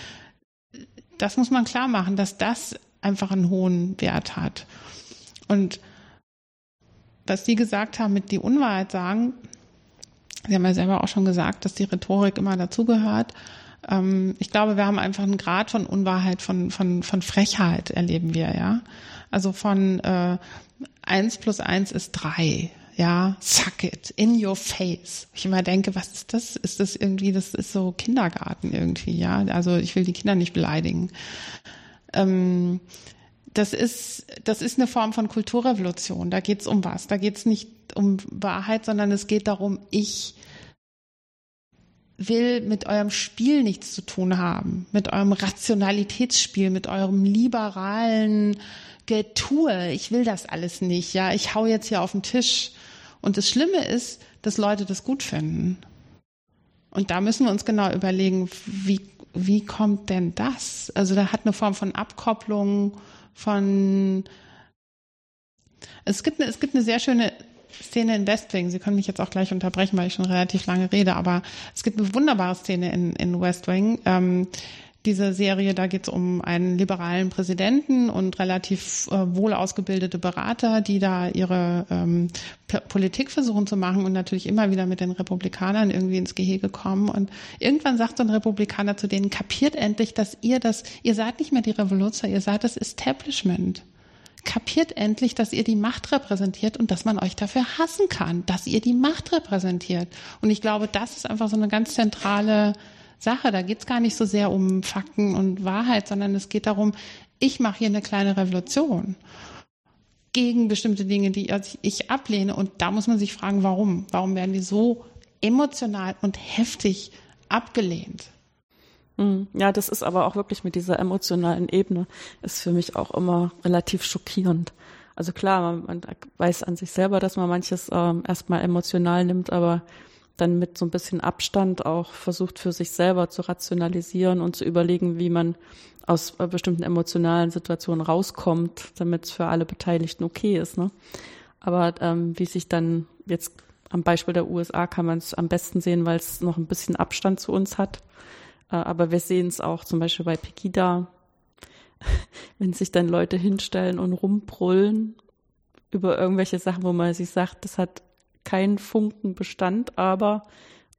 Das muss man klar machen, dass das einfach einen hohen Wert hat. Und was Sie gesagt haben mit die Unwahrheit sagen, Sie haben ja selber auch schon gesagt, dass die Rhetorik immer dazugehört. Ähm, ich glaube, wir haben einfach einen Grad von Unwahrheit, von, von, von Frechheit erleben wir, ja. Also von äh, eins plus eins ist drei. Ja, suck it, in your face. Ich immer denke, was ist das? Ist das irgendwie, das ist so Kindergarten irgendwie, ja. Also ich will die Kinder nicht beleidigen. Ähm, das ist, das ist eine Form von Kulturrevolution. Da geht's um was. Da geht's nicht um Wahrheit, sondern es geht darum, ich will mit eurem Spiel nichts zu tun haben, mit eurem Rationalitätsspiel, mit eurem liberalen Getue. Ich will das alles nicht. Ja, ich hau jetzt hier auf den Tisch. Und das Schlimme ist, dass Leute das gut finden. Und da müssen wir uns genau überlegen, wie, wie kommt denn das? Also da hat eine Form von Abkopplung, von es gibt eine, es gibt eine sehr schöne Szene in West Wing. Sie können mich jetzt auch gleich unterbrechen, weil ich schon relativ lange rede, aber es gibt eine wunderbare Szene in, in West Wing. Ähm, diese Serie, da geht es um einen liberalen Präsidenten und relativ äh, wohl ausgebildete Berater, die da ihre ähm, Politik versuchen zu machen und natürlich immer wieder mit den Republikanern irgendwie ins Gehege kommen. Und irgendwann sagt so ein Republikaner zu denen, kapiert endlich, dass ihr das, ihr seid nicht mehr die Revoluzer, ihr seid das Establishment. Kapiert endlich, dass ihr die Macht repräsentiert und dass man euch dafür hassen kann, dass ihr die Macht repräsentiert. Und ich glaube, das ist einfach so eine ganz zentrale Sache. Da geht es gar nicht so sehr um Fakten und Wahrheit, sondern es geht darum, ich mache hier eine kleine Revolution gegen bestimmte Dinge, die ich ablehne. Und da muss man sich fragen, warum? Warum werden die so emotional und heftig abgelehnt? Hm. Ja, das ist aber auch wirklich mit dieser emotionalen Ebene, ist für mich auch immer relativ schockierend. Also klar, man, man weiß an sich selber, dass man manches ähm, erstmal emotional nimmt, aber dann mit so ein bisschen Abstand auch versucht für sich selber zu rationalisieren und zu überlegen, wie man aus äh, bestimmten emotionalen Situationen rauskommt, damit es für alle Beteiligten okay ist. Ne? Aber ähm, wie sich dann jetzt am Beispiel der USA kann man es am besten sehen, weil es noch ein bisschen Abstand zu uns hat. Äh, aber wir sehen es auch zum Beispiel bei Pegida, [LAUGHS] wenn sich dann Leute hinstellen und rumbrüllen über irgendwelche Sachen, wo man sich sagt, das hat keinen Funken Bestand, aber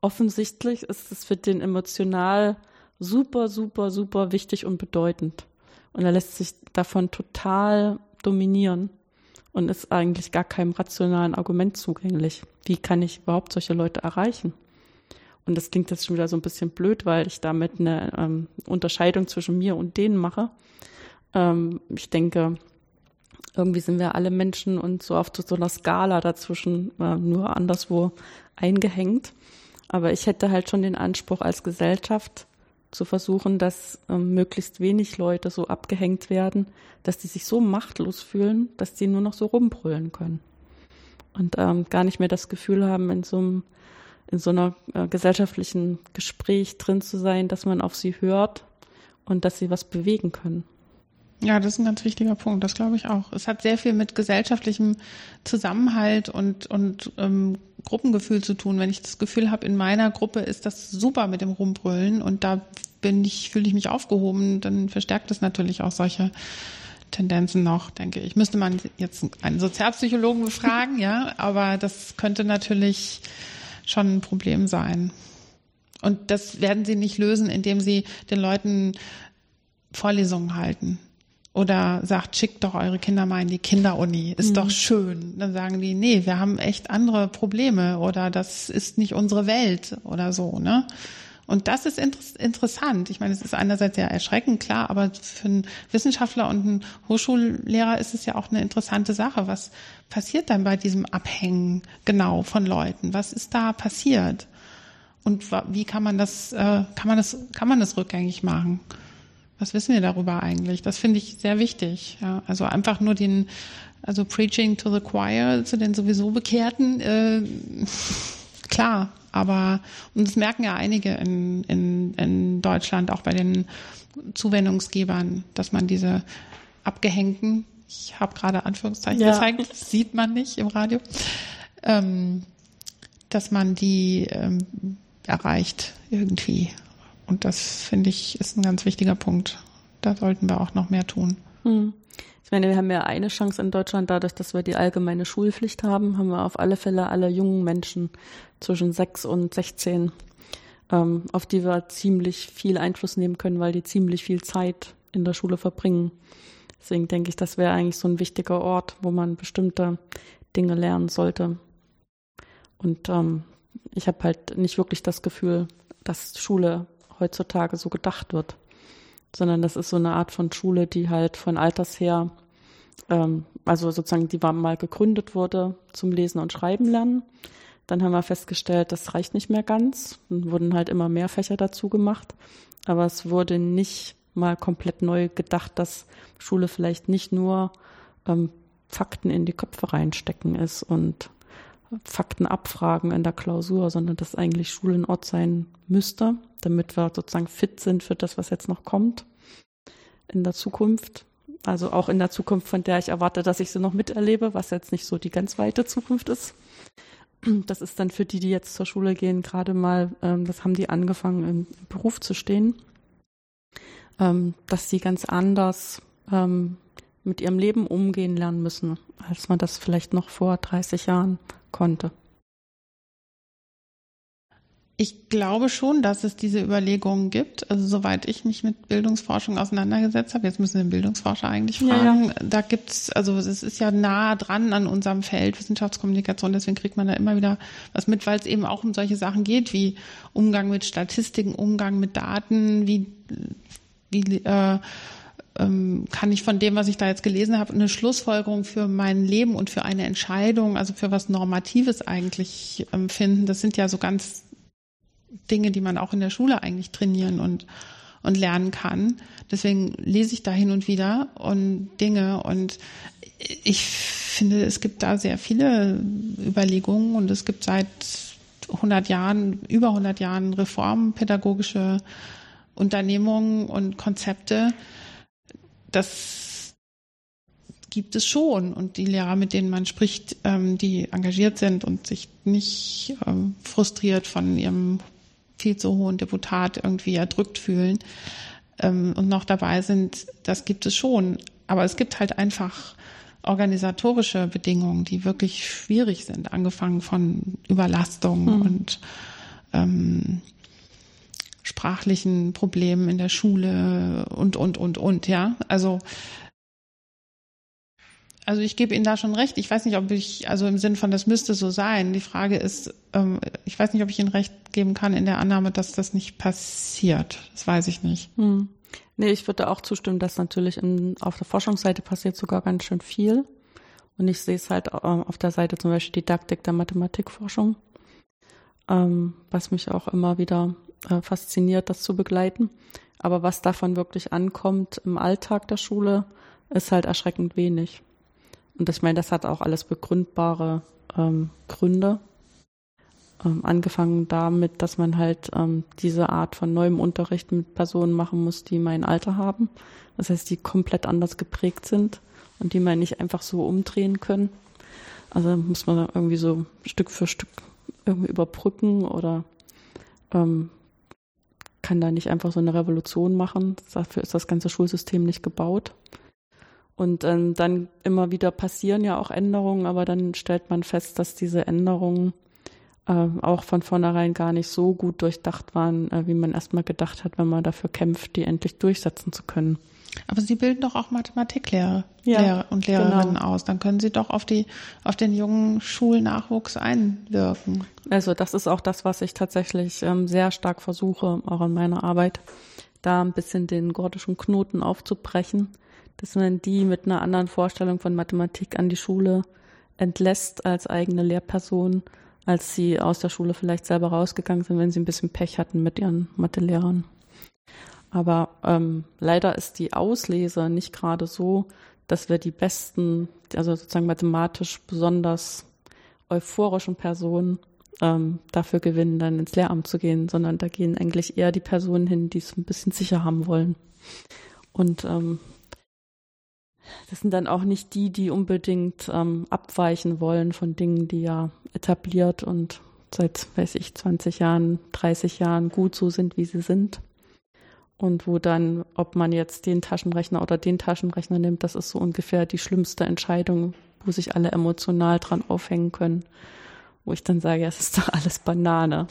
offensichtlich ist es für den emotional super, super, super wichtig und bedeutend. Und er lässt sich davon total dominieren und ist eigentlich gar keinem rationalen Argument zugänglich. Wie kann ich überhaupt solche Leute erreichen? Und das klingt jetzt schon wieder so ein bisschen blöd, weil ich damit eine ähm, Unterscheidung zwischen mir und denen mache. Ähm, ich denke, irgendwie sind wir alle Menschen und so auf so einer Skala dazwischen, äh, nur anderswo eingehängt. Aber ich hätte halt schon den Anspruch als Gesellschaft zu versuchen, dass ähm, möglichst wenig Leute so abgehängt werden, dass die sich so machtlos fühlen, dass die nur noch so rumbrüllen können. Und ähm, gar nicht mehr das Gefühl haben, in so einem in so einer äh, gesellschaftlichen Gespräch drin zu sein, dass man auf sie hört und dass sie was bewegen können. Ja, das ist ein ganz wichtiger Punkt, das glaube ich auch. Es hat sehr viel mit gesellschaftlichem Zusammenhalt und, und ähm, Gruppengefühl zu tun. Wenn ich das Gefühl habe, in meiner Gruppe ist das super mit dem Rumbrüllen und da bin ich, fühle ich mich aufgehoben, dann verstärkt es natürlich auch solche Tendenzen noch, denke ich. Müsste man jetzt einen Sozialpsychologen befragen, [LAUGHS] ja, aber das könnte natürlich schon ein Problem sein. Und das werden sie nicht lösen, indem sie den Leuten Vorlesungen halten oder sagt, schickt doch eure Kinder mal in die Kinderuni, ist mhm. doch schön. Dann sagen die, nee, wir haben echt andere Probleme oder das ist nicht unsere Welt oder so, ne? Und das ist inter interessant. Ich meine, es ist einerseits sehr erschreckend, klar, aber für einen Wissenschaftler und einen Hochschullehrer ist es ja auch eine interessante Sache. Was passiert dann bei diesem Abhängen genau von Leuten? Was ist da passiert? Und wie kann man das, äh, kann man das, kann man das rückgängig machen? Was wissen wir darüber eigentlich? Das finde ich sehr wichtig. Ja, also einfach nur den, also Preaching to the Choir, zu den sowieso Bekehrten, äh, klar, aber, und das merken ja einige in, in, in Deutschland, auch bei den Zuwendungsgebern, dass man diese Abgehängten, ich habe gerade Anführungszeichen ja. gezeigt, das sieht man nicht im Radio, ähm, dass man die ähm, erreicht irgendwie. Und das finde ich ist ein ganz wichtiger Punkt. Da sollten wir auch noch mehr tun. Hm. Ich meine, wir haben ja eine Chance in Deutschland, dadurch, dass wir die allgemeine Schulpflicht haben, haben wir auf alle Fälle alle jungen Menschen zwischen sechs und 16, ähm, auf die wir ziemlich viel Einfluss nehmen können, weil die ziemlich viel Zeit in der Schule verbringen. Deswegen denke ich, das wäre eigentlich so ein wichtiger Ort, wo man bestimmte Dinge lernen sollte. Und ähm, ich habe halt nicht wirklich das Gefühl, dass Schule heutzutage so gedacht wird, sondern das ist so eine Art von Schule, die halt von Alters her, ähm, also sozusagen, die war mal gegründet wurde zum Lesen und Schreiben lernen. Dann haben wir festgestellt, das reicht nicht mehr ganz. Dann wurden halt immer mehr Fächer dazu gemacht. Aber es wurde nicht mal komplett neu gedacht, dass Schule vielleicht nicht nur ähm, Fakten in die Köpfe reinstecken ist und Fakten abfragen in der Klausur, sondern dass eigentlich Schule ein Ort sein müsste, damit wir sozusagen fit sind für das, was jetzt noch kommt in der Zukunft. Also auch in der Zukunft, von der ich erwarte, dass ich sie noch miterlebe, was jetzt nicht so die ganz weite Zukunft ist. Das ist dann für die, die jetzt zur Schule gehen, gerade mal, ähm, das haben die angefangen, im Beruf zu stehen, ähm, dass sie ganz anders ähm, mit ihrem Leben umgehen lernen müssen, als man das vielleicht noch vor 30 Jahren konnte. Ich glaube schon, dass es diese Überlegungen gibt. Also soweit ich mich mit Bildungsforschung auseinandergesetzt habe, jetzt müssen wir den Bildungsforscher eigentlich fragen, ja, ja. da gibt's, also es ist ja nah dran an unserem Feld Wissenschaftskommunikation, deswegen kriegt man da immer wieder was mit, weil es eben auch um solche Sachen geht, wie Umgang mit Statistiken, Umgang mit Daten, wie, wie äh, kann ich von dem, was ich da jetzt gelesen habe, eine Schlussfolgerung für mein Leben und für eine Entscheidung, also für was Normatives eigentlich ähm, finden. Das sind ja so ganz Dinge, die man auch in der Schule eigentlich trainieren und, und lernen kann. Deswegen lese ich da hin und wieder und Dinge und ich finde, es gibt da sehr viele Überlegungen und es gibt seit 100 Jahren, über 100 Jahren reformpädagogische Unternehmungen und Konzepte. Das gibt es schon. Und die Lehrer, mit denen man spricht, ähm, die engagiert sind und sich nicht ähm, frustriert von ihrem viel zu hohen Deputat irgendwie erdrückt fühlen ähm, und noch dabei sind, das gibt es schon. Aber es gibt halt einfach organisatorische Bedingungen, die wirklich schwierig sind, angefangen von Überlastung mhm. und ähm, sprachlichen Problemen in der Schule und, und, und, und, ja. Also also ich gebe Ihnen da schon recht. Ich weiß nicht, ob ich, also im Sinn von, das müsste so sein. Die Frage ist, ähm, ich weiß nicht, ob ich Ihnen recht geben kann in der Annahme, dass das nicht passiert. Das weiß ich nicht. Hm. Nee, ich würde auch zustimmen, dass natürlich in, auf der Forschungsseite passiert sogar ganz schön viel. Und ich sehe es halt ähm, auf der Seite zum Beispiel Didaktik der Mathematikforschung, ähm, was mich auch immer wieder äh, fasziniert, das zu begleiten. Aber was davon wirklich ankommt im Alltag der Schule, ist halt erschreckend wenig. Und ich meine, das hat auch alles begründbare ähm, Gründe. Ähm, angefangen damit, dass man halt ähm, diese Art von neuem Unterricht mit Personen machen muss, die mein Alter haben. Das heißt, die komplett anders geprägt sind und die man nicht einfach so umdrehen können. Also muss man irgendwie so Stück für Stück irgendwie überbrücken oder ähm, kann da nicht einfach so eine Revolution machen. Dafür ist das ganze Schulsystem nicht gebaut. Und ähm, dann immer wieder passieren ja auch Änderungen, aber dann stellt man fest, dass diese Änderungen äh, auch von vornherein gar nicht so gut durchdacht waren, äh, wie man erstmal gedacht hat, wenn man dafür kämpft, die endlich durchsetzen zu können. Aber Sie bilden doch auch Mathematiklehrer ja, Lehrer und Lehrerinnen genau. aus. Dann können Sie doch auf die, auf den jungen Schulnachwuchs einwirken. Also das ist auch das, was ich tatsächlich ähm, sehr stark versuche, auch in meiner Arbeit, da ein bisschen den gordischen Knoten aufzubrechen dass man die mit einer anderen Vorstellung von Mathematik an die Schule entlässt als eigene Lehrperson, als sie aus der Schule vielleicht selber rausgegangen sind, wenn sie ein bisschen Pech hatten mit ihren Mathelehrern. Aber ähm, leider ist die Auslese nicht gerade so, dass wir die besten, also sozusagen mathematisch besonders euphorischen Personen ähm, dafür gewinnen, dann ins Lehramt zu gehen, sondern da gehen eigentlich eher die Personen hin, die es ein bisschen sicher haben wollen. Und ähm, das sind dann auch nicht die, die unbedingt ähm, abweichen wollen von Dingen, die ja etabliert und seit, weiß ich, 20 Jahren, 30 Jahren gut so sind, wie sie sind. Und wo dann, ob man jetzt den Taschenrechner oder den Taschenrechner nimmt, das ist so ungefähr die schlimmste Entscheidung, wo sich alle emotional dran aufhängen können wo ich dann sage, es ist doch alles Banane.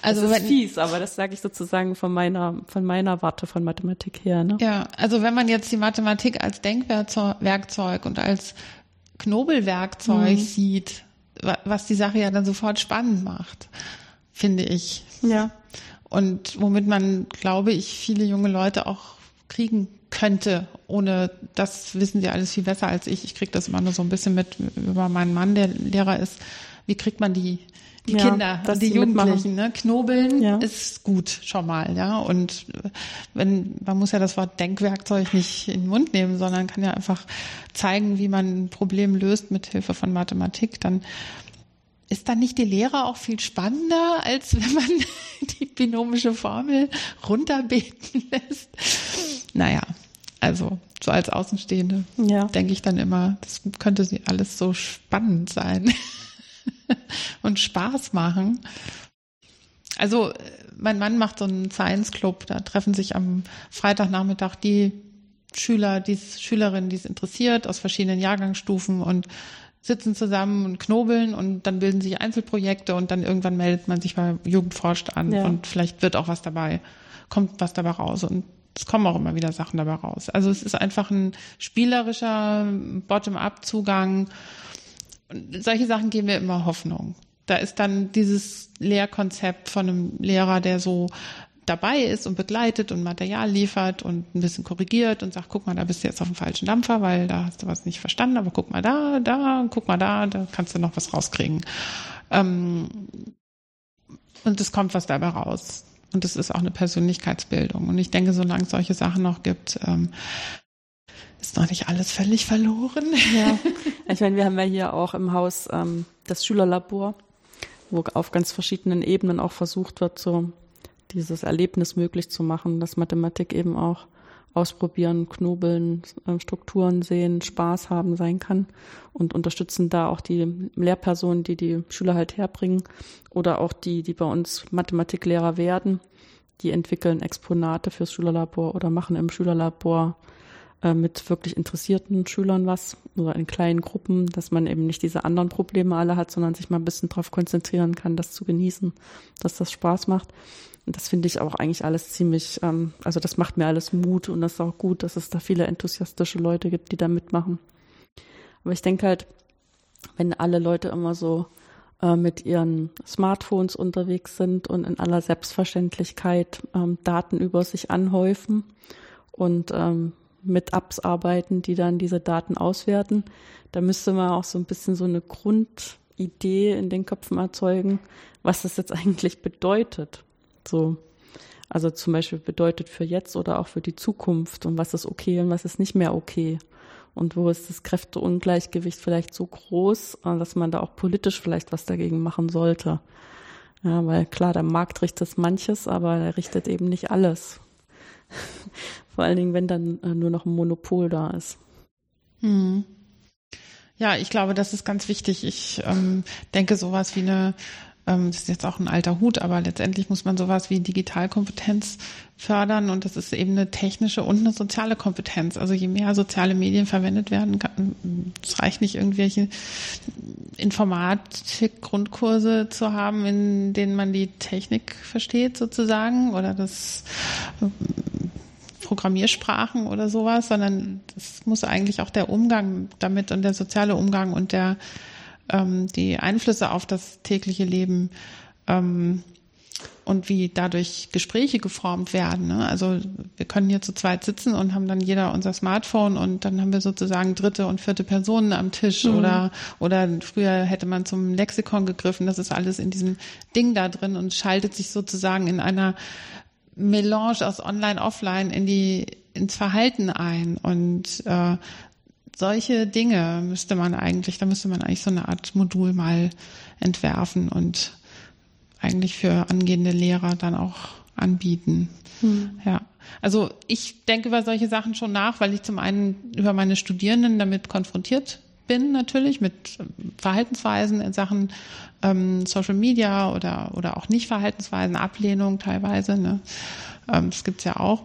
Also das ist wenn, fies, aber das sage ich sozusagen von meiner von meiner Warte von Mathematik her. Ne? Ja, also wenn man jetzt die Mathematik als Denkwerkzeug und als Knobelwerkzeug mhm. sieht, was die Sache ja dann sofort spannend macht, finde ich. Ja. Und womit man, glaube ich, viele junge Leute auch kriegen könnte, ohne das wissen sie alles viel besser als ich. Ich kriege das immer nur so ein bisschen mit über meinen Mann, der Lehrer ist. Wie kriegt man die die ja, Kinder, die Jugendlichen, ne? Knobeln ja. ist gut schon mal, ja. Und wenn man muss ja das Wort Denkwerkzeug nicht in den Mund nehmen, sondern kann ja einfach zeigen, wie man ein Problem löst mit Hilfe von Mathematik, dann ist dann nicht die Lehre auch viel spannender, als [LAUGHS] wenn man die binomische Formel runterbeten lässt? Naja, also so als Außenstehende ja. denke ich dann immer, das könnte sie alles so spannend sein [LAUGHS] und Spaß machen. Also mein Mann macht so einen Science Club, da treffen sich am Freitagnachmittag die Schüler, die Schülerinnen, die es interessiert, aus verschiedenen Jahrgangsstufen und sitzen zusammen und knobeln und dann bilden sich Einzelprojekte und dann irgendwann meldet man sich bei Jugendforscht an ja. und vielleicht wird auch was dabei, kommt was dabei raus und es kommen auch immer wieder Sachen dabei raus. Also es ist einfach ein spielerischer Bottom-up-Zugang. Solche Sachen geben mir immer Hoffnung. Da ist dann dieses Lehrkonzept von einem Lehrer, der so dabei ist und begleitet und Material liefert und ein bisschen korrigiert und sagt, guck mal, da bist du jetzt auf dem falschen Dampfer, weil da hast du was nicht verstanden, aber guck mal da, da, guck mal da, da kannst du noch was rauskriegen. Ähm, und es kommt was dabei raus. Und es ist auch eine Persönlichkeitsbildung. Und ich denke, solange es solche Sachen noch gibt, ähm, ist noch nicht alles völlig verloren. Ja, [LAUGHS] ich meine, wir haben ja hier auch im Haus ähm, das Schülerlabor, wo auf ganz verschiedenen Ebenen auch versucht wird, so dieses Erlebnis möglich zu machen, dass Mathematik eben auch ausprobieren, knobeln, äh, Strukturen sehen, Spaß haben sein kann und unterstützen da auch die Lehrpersonen, die die Schüler halt herbringen oder auch die, die bei uns Mathematiklehrer werden. Die entwickeln Exponate fürs Schülerlabor oder machen im Schülerlabor äh, mit wirklich interessierten Schülern was oder in kleinen Gruppen, dass man eben nicht diese anderen Probleme alle hat, sondern sich mal ein bisschen darauf konzentrieren kann, das zu genießen, dass das Spaß macht. Und das finde ich auch eigentlich alles ziemlich, ähm, also das macht mir alles Mut und das ist auch gut, dass es da viele enthusiastische Leute gibt, die da mitmachen. Aber ich denke halt, wenn alle Leute immer so äh, mit ihren Smartphones unterwegs sind und in aller Selbstverständlichkeit ähm, Daten über sich anhäufen und ähm, mit Apps arbeiten, die dann diese Daten auswerten, da müsste man auch so ein bisschen so eine Grundidee in den Köpfen erzeugen, was das jetzt [LAUGHS] eigentlich bedeutet. So, also zum Beispiel bedeutet für jetzt oder auch für die Zukunft und was ist okay und was ist nicht mehr okay. Und wo ist das Kräfteungleichgewicht vielleicht so groß, äh, dass man da auch politisch vielleicht was dagegen machen sollte. Ja, weil klar, der Markt richtet manches, aber er richtet eben nicht alles. [LAUGHS] Vor allen Dingen, wenn dann äh, nur noch ein Monopol da ist. Hm. Ja, ich glaube, das ist ganz wichtig. Ich ähm, denke, sowas wie eine das ist jetzt auch ein alter Hut, aber letztendlich muss man sowas wie Digitalkompetenz fördern und das ist eben eine technische und eine soziale Kompetenz. Also je mehr soziale Medien verwendet werden, es reicht nicht irgendwelche Informatik-Grundkurse zu haben, in denen man die Technik versteht sozusagen oder das ähm, Programmiersprachen oder sowas, sondern es muss eigentlich auch der Umgang damit und der soziale Umgang und der ähm, die Einflüsse auf das tägliche Leben ähm, und wie dadurch Gespräche geformt werden. Ne? Also wir können hier zu zweit sitzen und haben dann jeder unser Smartphone und dann haben wir sozusagen dritte und vierte Personen am Tisch mhm. oder oder früher hätte man zum Lexikon gegriffen. Das ist alles in diesem Ding da drin und schaltet sich sozusagen in einer Melange aus Online, Offline in die ins Verhalten ein und äh, solche Dinge müsste man eigentlich, da müsste man eigentlich so eine Art Modul mal entwerfen und eigentlich für angehende Lehrer dann auch anbieten. Hm. Ja. Also ich denke über solche Sachen schon nach, weil ich zum einen über meine Studierenden damit konfrontiert bin, natürlich mit Verhaltensweisen in Sachen ähm, Social Media oder, oder auch nicht Verhaltensweisen, Ablehnung teilweise. Ne? Ähm, das gibt's ja auch.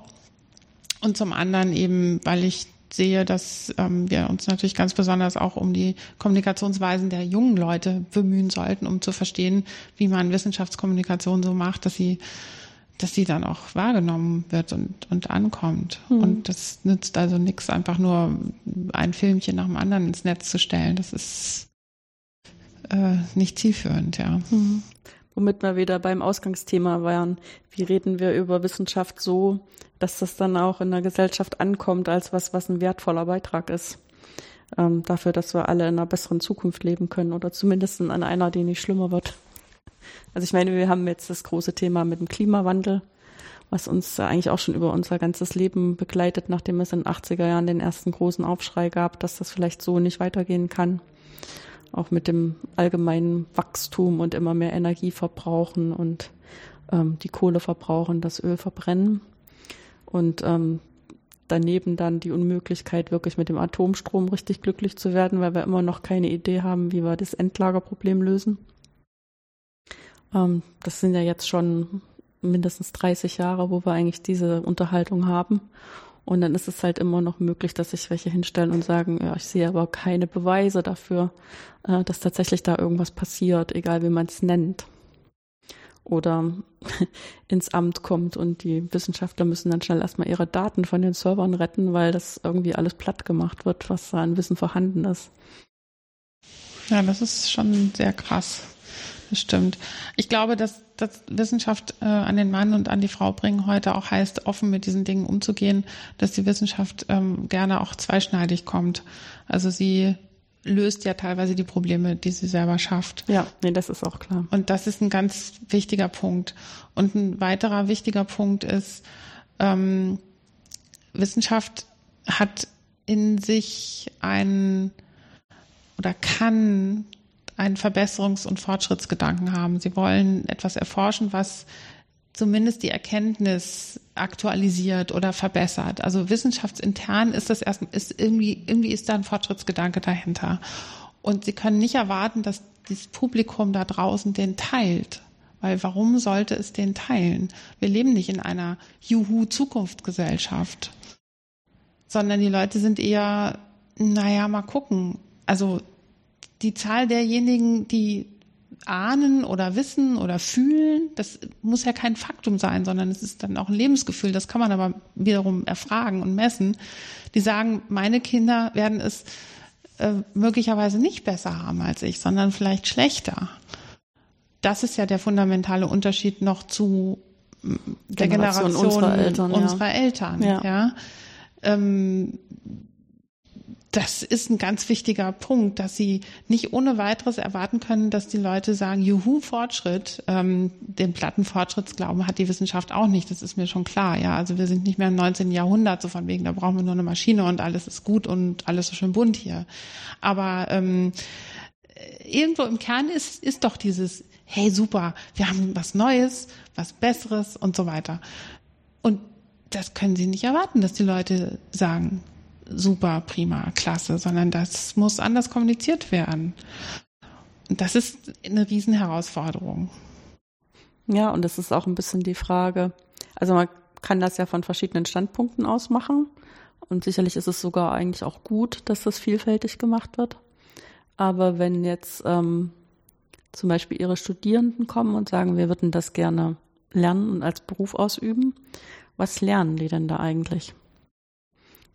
Und zum anderen eben, weil ich sehe, dass ähm, wir uns natürlich ganz besonders auch um die Kommunikationsweisen der jungen Leute bemühen sollten, um zu verstehen, wie man Wissenschaftskommunikation so macht, dass sie dass sie dann auch wahrgenommen wird und, und ankommt. Mhm. Und das nützt also nichts, einfach nur ein Filmchen nach dem anderen ins Netz zu stellen. Das ist, äh, nicht zielführend, ja. Mhm. Womit wir wieder beim Ausgangsthema waren. Wie reden wir über Wissenschaft so, dass das dann auch in der Gesellschaft ankommt als was, was ein wertvoller Beitrag ist? Ähm, dafür, dass wir alle in einer besseren Zukunft leben können oder zumindest in einer, die nicht schlimmer wird. Also ich meine, wir haben jetzt das große Thema mit dem Klimawandel, was uns eigentlich auch schon über unser ganzes Leben begleitet, nachdem es in den 80er Jahren den ersten großen Aufschrei gab, dass das vielleicht so nicht weitergehen kann. Auch mit dem allgemeinen Wachstum und immer mehr Energie verbrauchen und ähm, die Kohle verbrauchen, das Öl verbrennen. Und ähm, daneben dann die Unmöglichkeit, wirklich mit dem Atomstrom richtig glücklich zu werden, weil wir immer noch keine Idee haben, wie wir das Endlagerproblem lösen. Ähm, das sind ja jetzt schon mindestens 30 Jahre, wo wir eigentlich diese Unterhaltung haben. Und dann ist es halt immer noch möglich, dass sich welche hinstellen und sagen, ja, ich sehe aber keine Beweise dafür, äh, dass tatsächlich da irgendwas passiert, egal wie man es nennt. Oder [LAUGHS] ins Amt kommt und die Wissenschaftler müssen dann schnell erstmal ihre Daten von den Servern retten, weil das irgendwie alles platt gemacht wird, was da an Wissen vorhanden ist. Ja, das ist schon sehr krass. Das stimmt. Ich glaube, dass, dass Wissenschaft äh, an den Mann und an die Frau bringen heute auch heißt, offen mit diesen Dingen umzugehen, dass die Wissenschaft ähm, gerne auch zweischneidig kommt. Also sie löst ja teilweise die Probleme, die sie selber schafft. Ja, nee, das ist auch klar. Und das ist ein ganz wichtiger Punkt. Und ein weiterer wichtiger Punkt ist, ähm, Wissenschaft hat in sich ein oder kann einen Verbesserungs- und Fortschrittsgedanken haben. Sie wollen etwas erforschen, was zumindest die Erkenntnis aktualisiert oder verbessert. Also wissenschaftsintern ist das erst, ist irgendwie, irgendwie ist da ein Fortschrittsgedanke dahinter. Und Sie können nicht erwarten, dass das Publikum da draußen den teilt. Weil warum sollte es den teilen? Wir leben nicht in einer Juhu-Zukunftsgesellschaft, sondern die Leute sind eher, naja, mal gucken. Also die Zahl derjenigen, die ahnen oder wissen oder fühlen, das muss ja kein Faktum sein, sondern es ist dann auch ein Lebensgefühl. Das kann man aber wiederum erfragen und messen. Die sagen, meine Kinder werden es äh, möglicherweise nicht besser haben als ich, sondern vielleicht schlechter. Das ist ja der fundamentale Unterschied noch zu der Generation, Generation unserer Eltern. Unserer ja. Eltern ja. ja. Ähm, das ist ein ganz wichtiger Punkt, dass sie nicht ohne weiteres erwarten können, dass die Leute sagen, juhu, Fortschritt. Ähm, den platten Fortschrittsglauben hat die Wissenschaft auch nicht, das ist mir schon klar. Ja, also wir sind nicht mehr im 19. Jahrhundert, so von wegen, da brauchen wir nur eine Maschine und alles ist gut und alles so schön bunt hier. Aber ähm, irgendwo im Kern ist, ist doch dieses, hey super, wir haben was Neues, was Besseres und so weiter. Und das können Sie nicht erwarten, dass die Leute sagen, super, prima, klasse, sondern das muss anders kommuniziert werden. Und das ist eine Riesenherausforderung. Ja, und das ist auch ein bisschen die Frage, also man kann das ja von verschiedenen Standpunkten aus machen. Und sicherlich ist es sogar eigentlich auch gut, dass das vielfältig gemacht wird. Aber wenn jetzt ähm, zum Beispiel Ihre Studierenden kommen und sagen, wir würden das gerne lernen und als Beruf ausüben, was lernen die denn da eigentlich?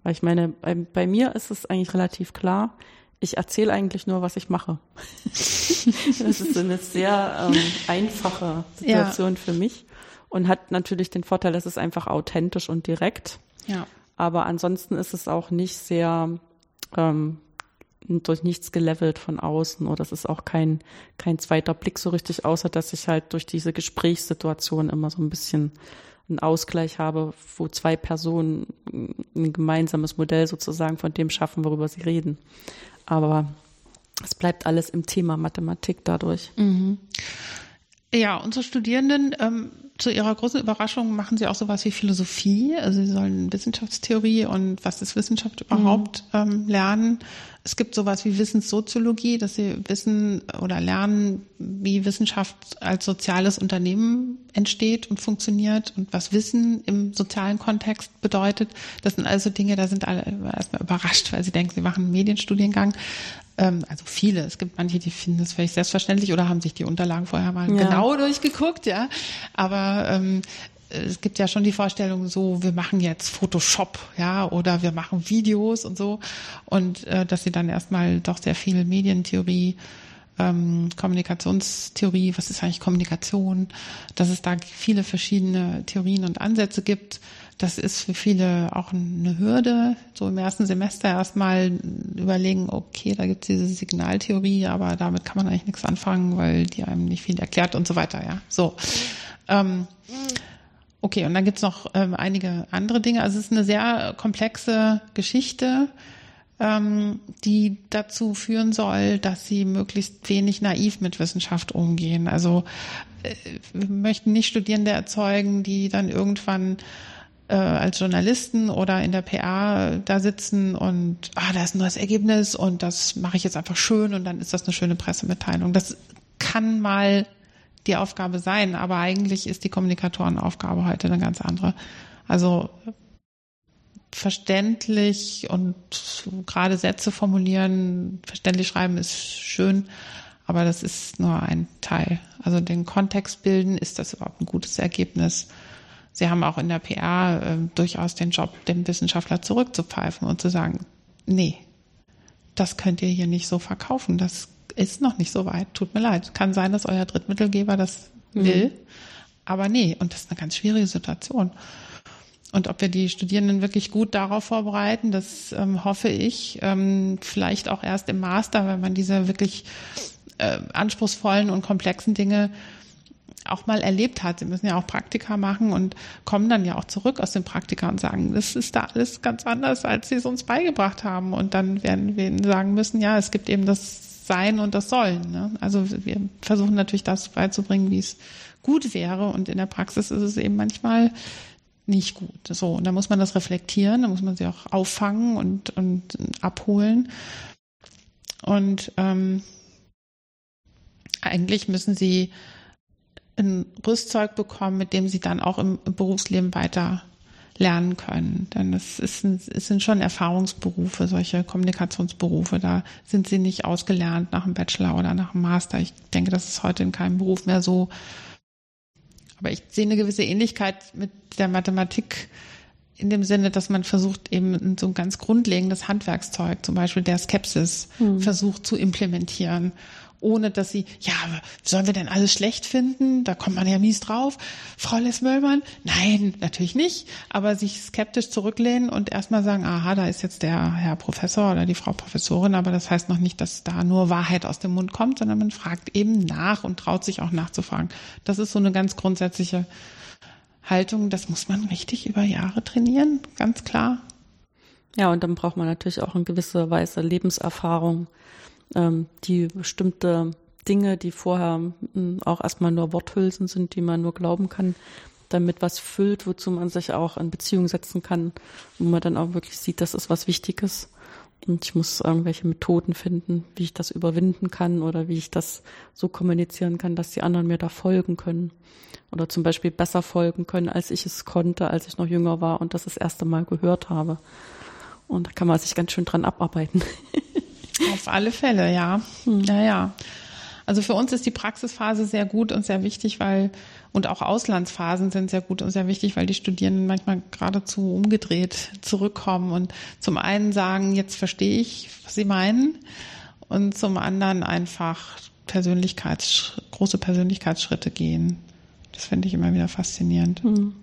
Weil ich meine, bei, bei mir ist es eigentlich relativ klar, ich erzähle eigentlich nur, was ich mache. [LAUGHS] das ist eine sehr ähm, einfache Situation ja. für mich und hat natürlich den Vorteil, dass es einfach authentisch und direkt. Ja. Aber ansonsten ist es auch nicht sehr ähm, durch nichts gelevelt von außen oder es ist auch kein, kein zweiter Blick so richtig, außer dass ich halt durch diese Gesprächssituation immer so ein bisschen einen Ausgleich habe, wo zwei Personen ein gemeinsames Modell sozusagen von dem schaffen, worüber sie reden. Aber es bleibt alles im Thema Mathematik dadurch. Mhm. Ja, unsere Studierenden, ähm, zu ihrer großen Überraschung machen sie auch sowas wie Philosophie. Also sie sollen Wissenschaftstheorie und was ist Wissenschaft überhaupt mhm. ähm, lernen. Es gibt sowas wie Wissenssoziologie, dass sie wissen oder lernen, wie Wissenschaft als soziales Unternehmen entsteht und funktioniert und was Wissen im sozialen Kontext bedeutet. Das sind also Dinge, da sind alle erstmal überrascht, weil sie denken, sie machen einen Medienstudiengang. Ähm, also viele. Es gibt manche, die finden das völlig selbstverständlich oder haben sich die Unterlagen vorher mal ja. genau durchgeguckt, ja. Aber ähm, es gibt ja schon die Vorstellung, so wir machen jetzt Photoshop, ja, oder wir machen Videos und so und äh, dass sie dann erstmal doch sehr viel Medientheorie ähm, Kommunikationstheorie, was ist eigentlich Kommunikation, dass es da viele verschiedene Theorien und Ansätze gibt. Das ist für viele auch eine Hürde, so im ersten Semester erstmal überlegen, okay, da gibt es diese Signaltheorie, aber damit kann man eigentlich nichts anfangen, weil die einem nicht viel erklärt und so weiter, ja. So. Ähm, okay, und dann gibt's noch ähm, einige andere Dinge. Also es ist eine sehr komplexe Geschichte ähm, die dazu führen soll, dass sie möglichst wenig naiv mit Wissenschaft umgehen. Also äh, wir möchten nicht Studierende erzeugen, die dann irgendwann äh, als Journalisten oder in der PA da sitzen und ah, da ist ein neues Ergebnis und das mache ich jetzt einfach schön und dann ist das eine schöne Pressemitteilung. Das kann mal die Aufgabe sein, aber eigentlich ist die Kommunikatorenaufgabe heute eine ganz andere. Also verständlich und gerade Sätze formulieren, verständlich schreiben ist schön, aber das ist nur ein Teil. Also den Kontext bilden, ist das überhaupt ein gutes Ergebnis? Sie haben auch in der PR äh, durchaus den Job, dem Wissenschaftler zurückzupfeifen und zu sagen, nee, das könnt ihr hier nicht so verkaufen. Das ist noch nicht so weit. Tut mir leid. Kann sein, dass euer Drittmittelgeber das mhm. will. Aber nee, und das ist eine ganz schwierige Situation. Und ob wir die Studierenden wirklich gut darauf vorbereiten, das ähm, hoffe ich. Ähm, vielleicht auch erst im Master, wenn man diese wirklich äh, anspruchsvollen und komplexen Dinge auch mal erlebt hat. Sie müssen ja auch Praktika machen und kommen dann ja auch zurück aus den Praktika und sagen, das ist da alles ganz anders, als sie es uns beigebracht haben. Und dann werden wir ihnen sagen müssen, ja, es gibt eben das Sein und das Sollen. Ne? Also wir versuchen natürlich das beizubringen, wie es gut wäre. Und in der Praxis ist es eben manchmal nicht gut. So, und da muss man das reflektieren, da muss man sie auch auffangen und, und abholen. Und ähm, eigentlich müssen sie ein Rüstzeug bekommen, mit dem sie dann auch im Berufsleben weiter lernen können. Denn es, ist ein, es sind schon Erfahrungsberufe, solche Kommunikationsberufe. Da sind sie nicht ausgelernt nach einem Bachelor oder nach einem Master. Ich denke, das ist heute in keinem Beruf mehr so aber ich sehe eine gewisse Ähnlichkeit mit der Mathematik in dem Sinne, dass man versucht, eben so ein ganz grundlegendes Handwerkszeug, zum Beispiel der Skepsis, hm. versucht zu implementieren ohne dass sie, ja, sollen wir denn alles schlecht finden? Da kommt man ja mies drauf. Frau Lesmöllmann? Nein, natürlich nicht. Aber sich skeptisch zurücklehnen und erstmal sagen, aha, da ist jetzt der Herr Professor oder die Frau Professorin, aber das heißt noch nicht, dass da nur Wahrheit aus dem Mund kommt, sondern man fragt eben nach und traut sich auch nachzufragen. Das ist so eine ganz grundsätzliche Haltung. Das muss man richtig über Jahre trainieren, ganz klar. Ja, und dann braucht man natürlich auch eine gewisse Weise Lebenserfahrung ähm, die bestimmte Dinge, die vorher hm, auch erstmal nur Worthülsen sind, die man nur glauben kann, damit was füllt, wozu man sich auch in Beziehung setzen kann, wo man dann auch wirklich sieht, das ist was Wichtiges. Und ich muss irgendwelche Methoden finden, wie ich das überwinden kann oder wie ich das so kommunizieren kann, dass die anderen mir da folgen können. Oder zum Beispiel besser folgen können, als ich es konnte, als ich noch jünger war und das das erste Mal gehört habe. Und da kann man sich ganz schön dran abarbeiten. [LAUGHS] Auf alle Fälle, ja. Hm. Ja, ja. Also für uns ist die Praxisphase sehr gut und sehr wichtig, weil und auch Auslandsphasen sind sehr gut und sehr wichtig, weil die Studierenden manchmal geradezu umgedreht zurückkommen und zum einen sagen, jetzt verstehe ich, was sie meinen, und zum anderen einfach Persönlichkeits, große Persönlichkeitsschritte gehen. Das finde ich immer wieder faszinierend. Hm.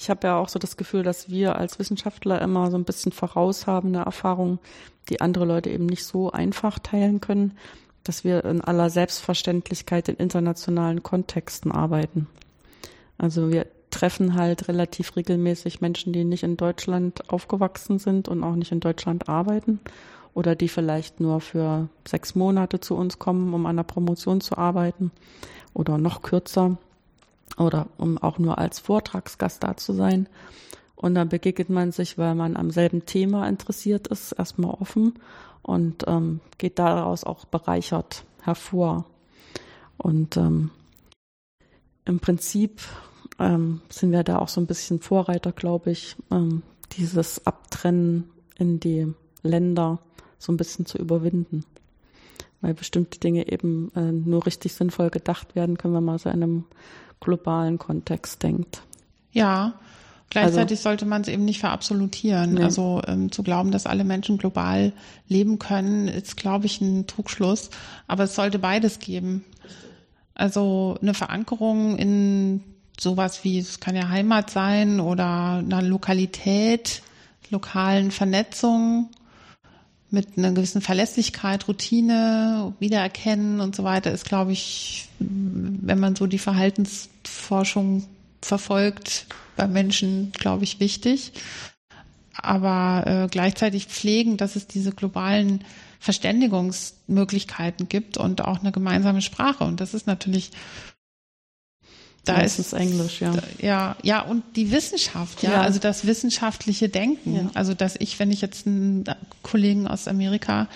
Ich habe ja auch so das Gefühl, dass wir als Wissenschaftler immer so ein bisschen voraus haben, eine Erfahrung, die andere Leute eben nicht so einfach teilen können, dass wir in aller Selbstverständlichkeit in internationalen Kontexten arbeiten. Also wir treffen halt relativ regelmäßig Menschen, die nicht in Deutschland aufgewachsen sind und auch nicht in Deutschland arbeiten oder die vielleicht nur für sechs Monate zu uns kommen, um an der Promotion zu arbeiten oder noch kürzer oder um auch nur als Vortragsgast da zu sein. Und dann begegnet man sich, weil man am selben Thema interessiert ist, erstmal offen und ähm, geht daraus auch bereichert hervor. Und ähm, im Prinzip ähm, sind wir da auch so ein bisschen Vorreiter, glaube ich, ähm, dieses Abtrennen in die Länder so ein bisschen zu überwinden. Weil bestimmte Dinge eben äh, nur richtig sinnvoll gedacht werden können, wenn man so in einem globalen Kontext denkt. Ja, Gleichzeitig also, sollte man es eben nicht verabsolutieren. Nee. Also ähm, zu glauben, dass alle Menschen global leben können, ist, glaube ich, ein Trugschluss. Aber es sollte beides geben. Also eine Verankerung in sowas wie, es kann ja Heimat sein oder einer Lokalität, lokalen Vernetzung mit einer gewissen Verlässlichkeit, Routine, Wiedererkennen und so weiter ist, glaube ich, wenn man so die Verhaltensforschung verfolgt, bei Menschen, glaube ich, wichtig. Aber äh, gleichzeitig pflegen, dass es diese globalen Verständigungsmöglichkeiten gibt und auch eine gemeinsame Sprache. Und das ist natürlich da ja, ist es Englisch, ja. Ja, ja, und die Wissenschaft, ja, ja. also das wissenschaftliche Denken. Ja. Also, dass ich, wenn ich jetzt einen Kollegen aus Amerika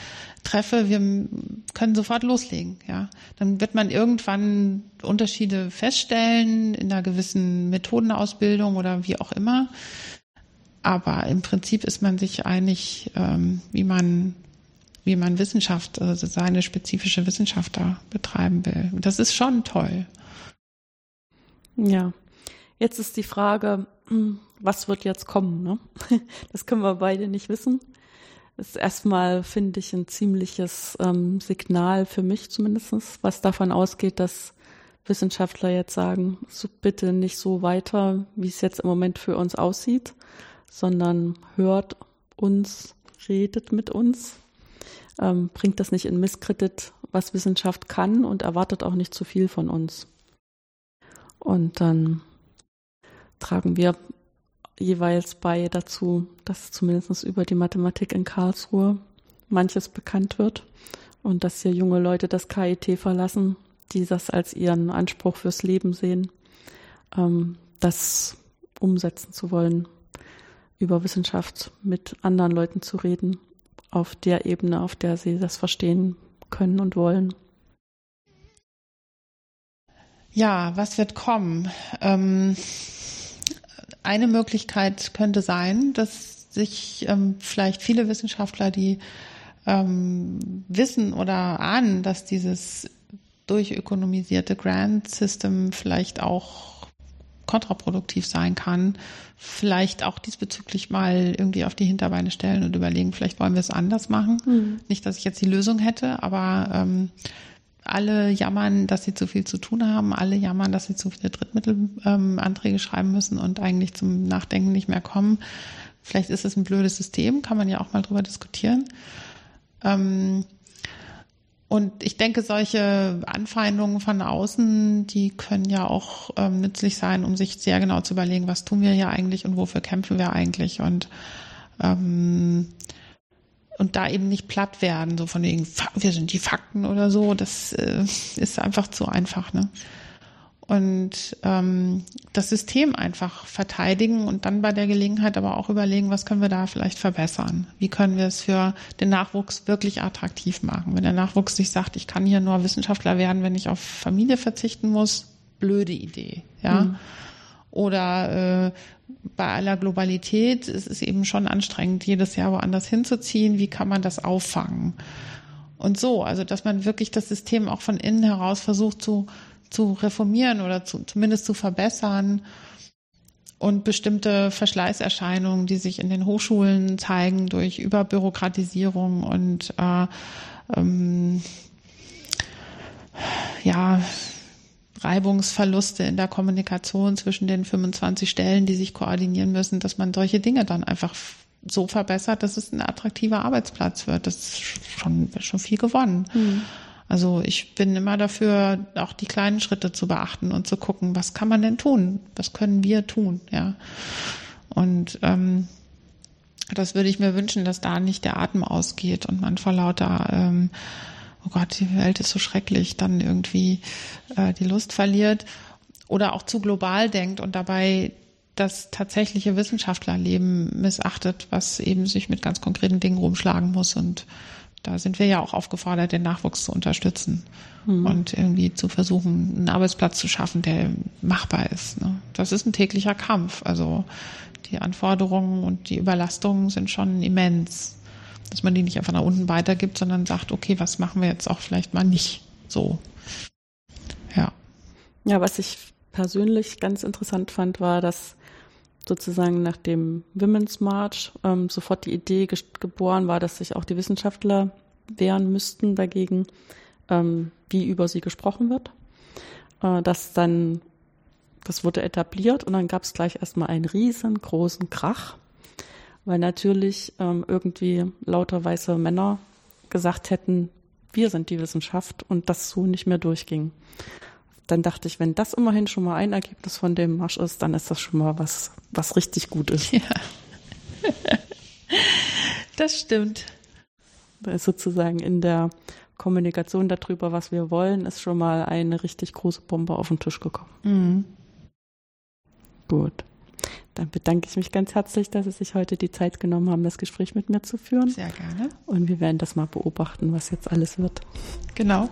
treffe, wir können sofort loslegen, ja. Dann wird man irgendwann Unterschiede feststellen in einer gewissen Methodenausbildung oder wie auch immer. Aber im Prinzip ist man sich einig, ähm, wie man wie man Wissenschaft, also seine spezifische Wissenschaft da betreiben will. Und das ist schon toll. Ja, jetzt ist die Frage, hm, was wird jetzt kommen? Ne? [LAUGHS] Das können wir beide nicht wissen. Das ist erstmal, finde ich, ein ziemliches ähm, Signal für mich zumindestens, was davon ausgeht, dass Wissenschaftler jetzt sagen, so bitte nicht so weiter, wie es jetzt im Moment für uns aussieht, sondern hört uns, redet mit uns, ähm, bringt das nicht in Misskredit, was Wissenschaft kann und erwartet auch nicht zu viel von uns. Und dann tragen wir jeweils bei dazu, dass zumindest über die Mathematik in Karlsruhe manches bekannt wird und dass hier junge Leute das KIT verlassen, die das als ihren Anspruch fürs Leben sehen, ähm, das umsetzen zu wollen, über Wissenschaft mit anderen Leuten zu reden, auf der Ebene, auf der sie das verstehen können und wollen. Ja, was wird kommen? Ähm, eine Möglichkeit könnte sein, dass sich ähm, vielleicht viele Wissenschaftler, die ähm, wissen oder ahnen, dass dieses durchökonomisierte Grant System vielleicht auch kontraproduktiv sein kann, vielleicht auch diesbezüglich mal irgendwie auf die Hinterbeine stellen und überlegen, vielleicht wollen wir es anders machen. Mhm. Nicht, dass ich jetzt die Lösung hätte, aber ähm, alle jammern, dass sie zu viel zu tun haben, alle jammern, dass sie zu viele Drittmittelanträge ähm, schreiben müssen und eigentlich zum Nachdenken nicht mehr kommen. Vielleicht ist es ein blödes System, kann man ja auch mal drüber diskutieren. Ähm, und ich denke, solche Anfeindungen von außen, die können ja auch ähm, nützlich sein, um sich sehr genau zu überlegen, was tun wir hier eigentlich und wofür kämpfen wir eigentlich. Und ähm, und da eben nicht platt werden, so von wegen, wir sind die Fakten oder so, das äh, ist einfach zu einfach, ne? Und ähm, das System einfach verteidigen und dann bei der Gelegenheit aber auch überlegen, was können wir da vielleicht verbessern? Wie können wir es für den Nachwuchs wirklich attraktiv machen? Wenn der Nachwuchs sich sagt, ich kann hier nur Wissenschaftler werden, wenn ich auf Familie verzichten muss, blöde Idee, ja. Mhm. Oder äh, bei aller Globalität ist es eben schon anstrengend, jedes Jahr woanders hinzuziehen. Wie kann man das auffangen? Und so, also dass man wirklich das System auch von innen heraus versucht zu, zu reformieren oder zu, zumindest zu verbessern und bestimmte Verschleißerscheinungen, die sich in den Hochschulen zeigen durch Überbürokratisierung und äh, ähm, ja Reibungsverluste in der Kommunikation zwischen den 25 Stellen, die sich koordinieren müssen, dass man solche Dinge dann einfach so verbessert, dass es ein attraktiver Arbeitsplatz wird. Das ist schon, schon viel gewonnen. Mhm. Also ich bin immer dafür, auch die kleinen Schritte zu beachten und zu gucken, was kann man denn tun? Was können wir tun? Ja. Und ähm, das würde ich mir wünschen, dass da nicht der Atem ausgeht und man vor lauter ähm, oh Gott, die Welt ist so schrecklich, dann irgendwie äh, die Lust verliert oder auch zu global denkt und dabei das tatsächliche Wissenschaftlerleben missachtet, was eben sich mit ganz konkreten Dingen rumschlagen muss. Und da sind wir ja auch aufgefordert, den Nachwuchs zu unterstützen mhm. und irgendwie zu versuchen, einen Arbeitsplatz zu schaffen, der machbar ist. Ne? Das ist ein täglicher Kampf. Also die Anforderungen und die Überlastungen sind schon immens dass man die nicht einfach nach unten weitergibt, sondern sagt, okay, was machen wir jetzt auch vielleicht mal nicht so. Ja. Ja, was ich persönlich ganz interessant fand, war, dass sozusagen nach dem Women's March ähm, sofort die Idee geboren war, dass sich auch die Wissenschaftler wehren müssten dagegen, ähm, wie über sie gesprochen wird. Äh, das dann, das wurde etabliert und dann gab es gleich erstmal einen riesengroßen Krach, weil natürlich ähm, irgendwie lauter weiße Männer gesagt hätten, wir sind die Wissenschaft und das so nicht mehr durchging. Dann dachte ich, wenn das immerhin schon mal ein Ergebnis von dem Marsch ist, dann ist das schon mal was, was richtig gut ist. Ja. [LAUGHS] das stimmt. Sozusagen in der Kommunikation darüber, was wir wollen, ist schon mal eine richtig große Bombe auf den Tisch gekommen. Mhm. Gut. Dann bedanke ich mich ganz herzlich, dass Sie sich heute die Zeit genommen haben, das Gespräch mit mir zu führen. Sehr gerne. Und wir werden das mal beobachten, was jetzt alles wird. Genau.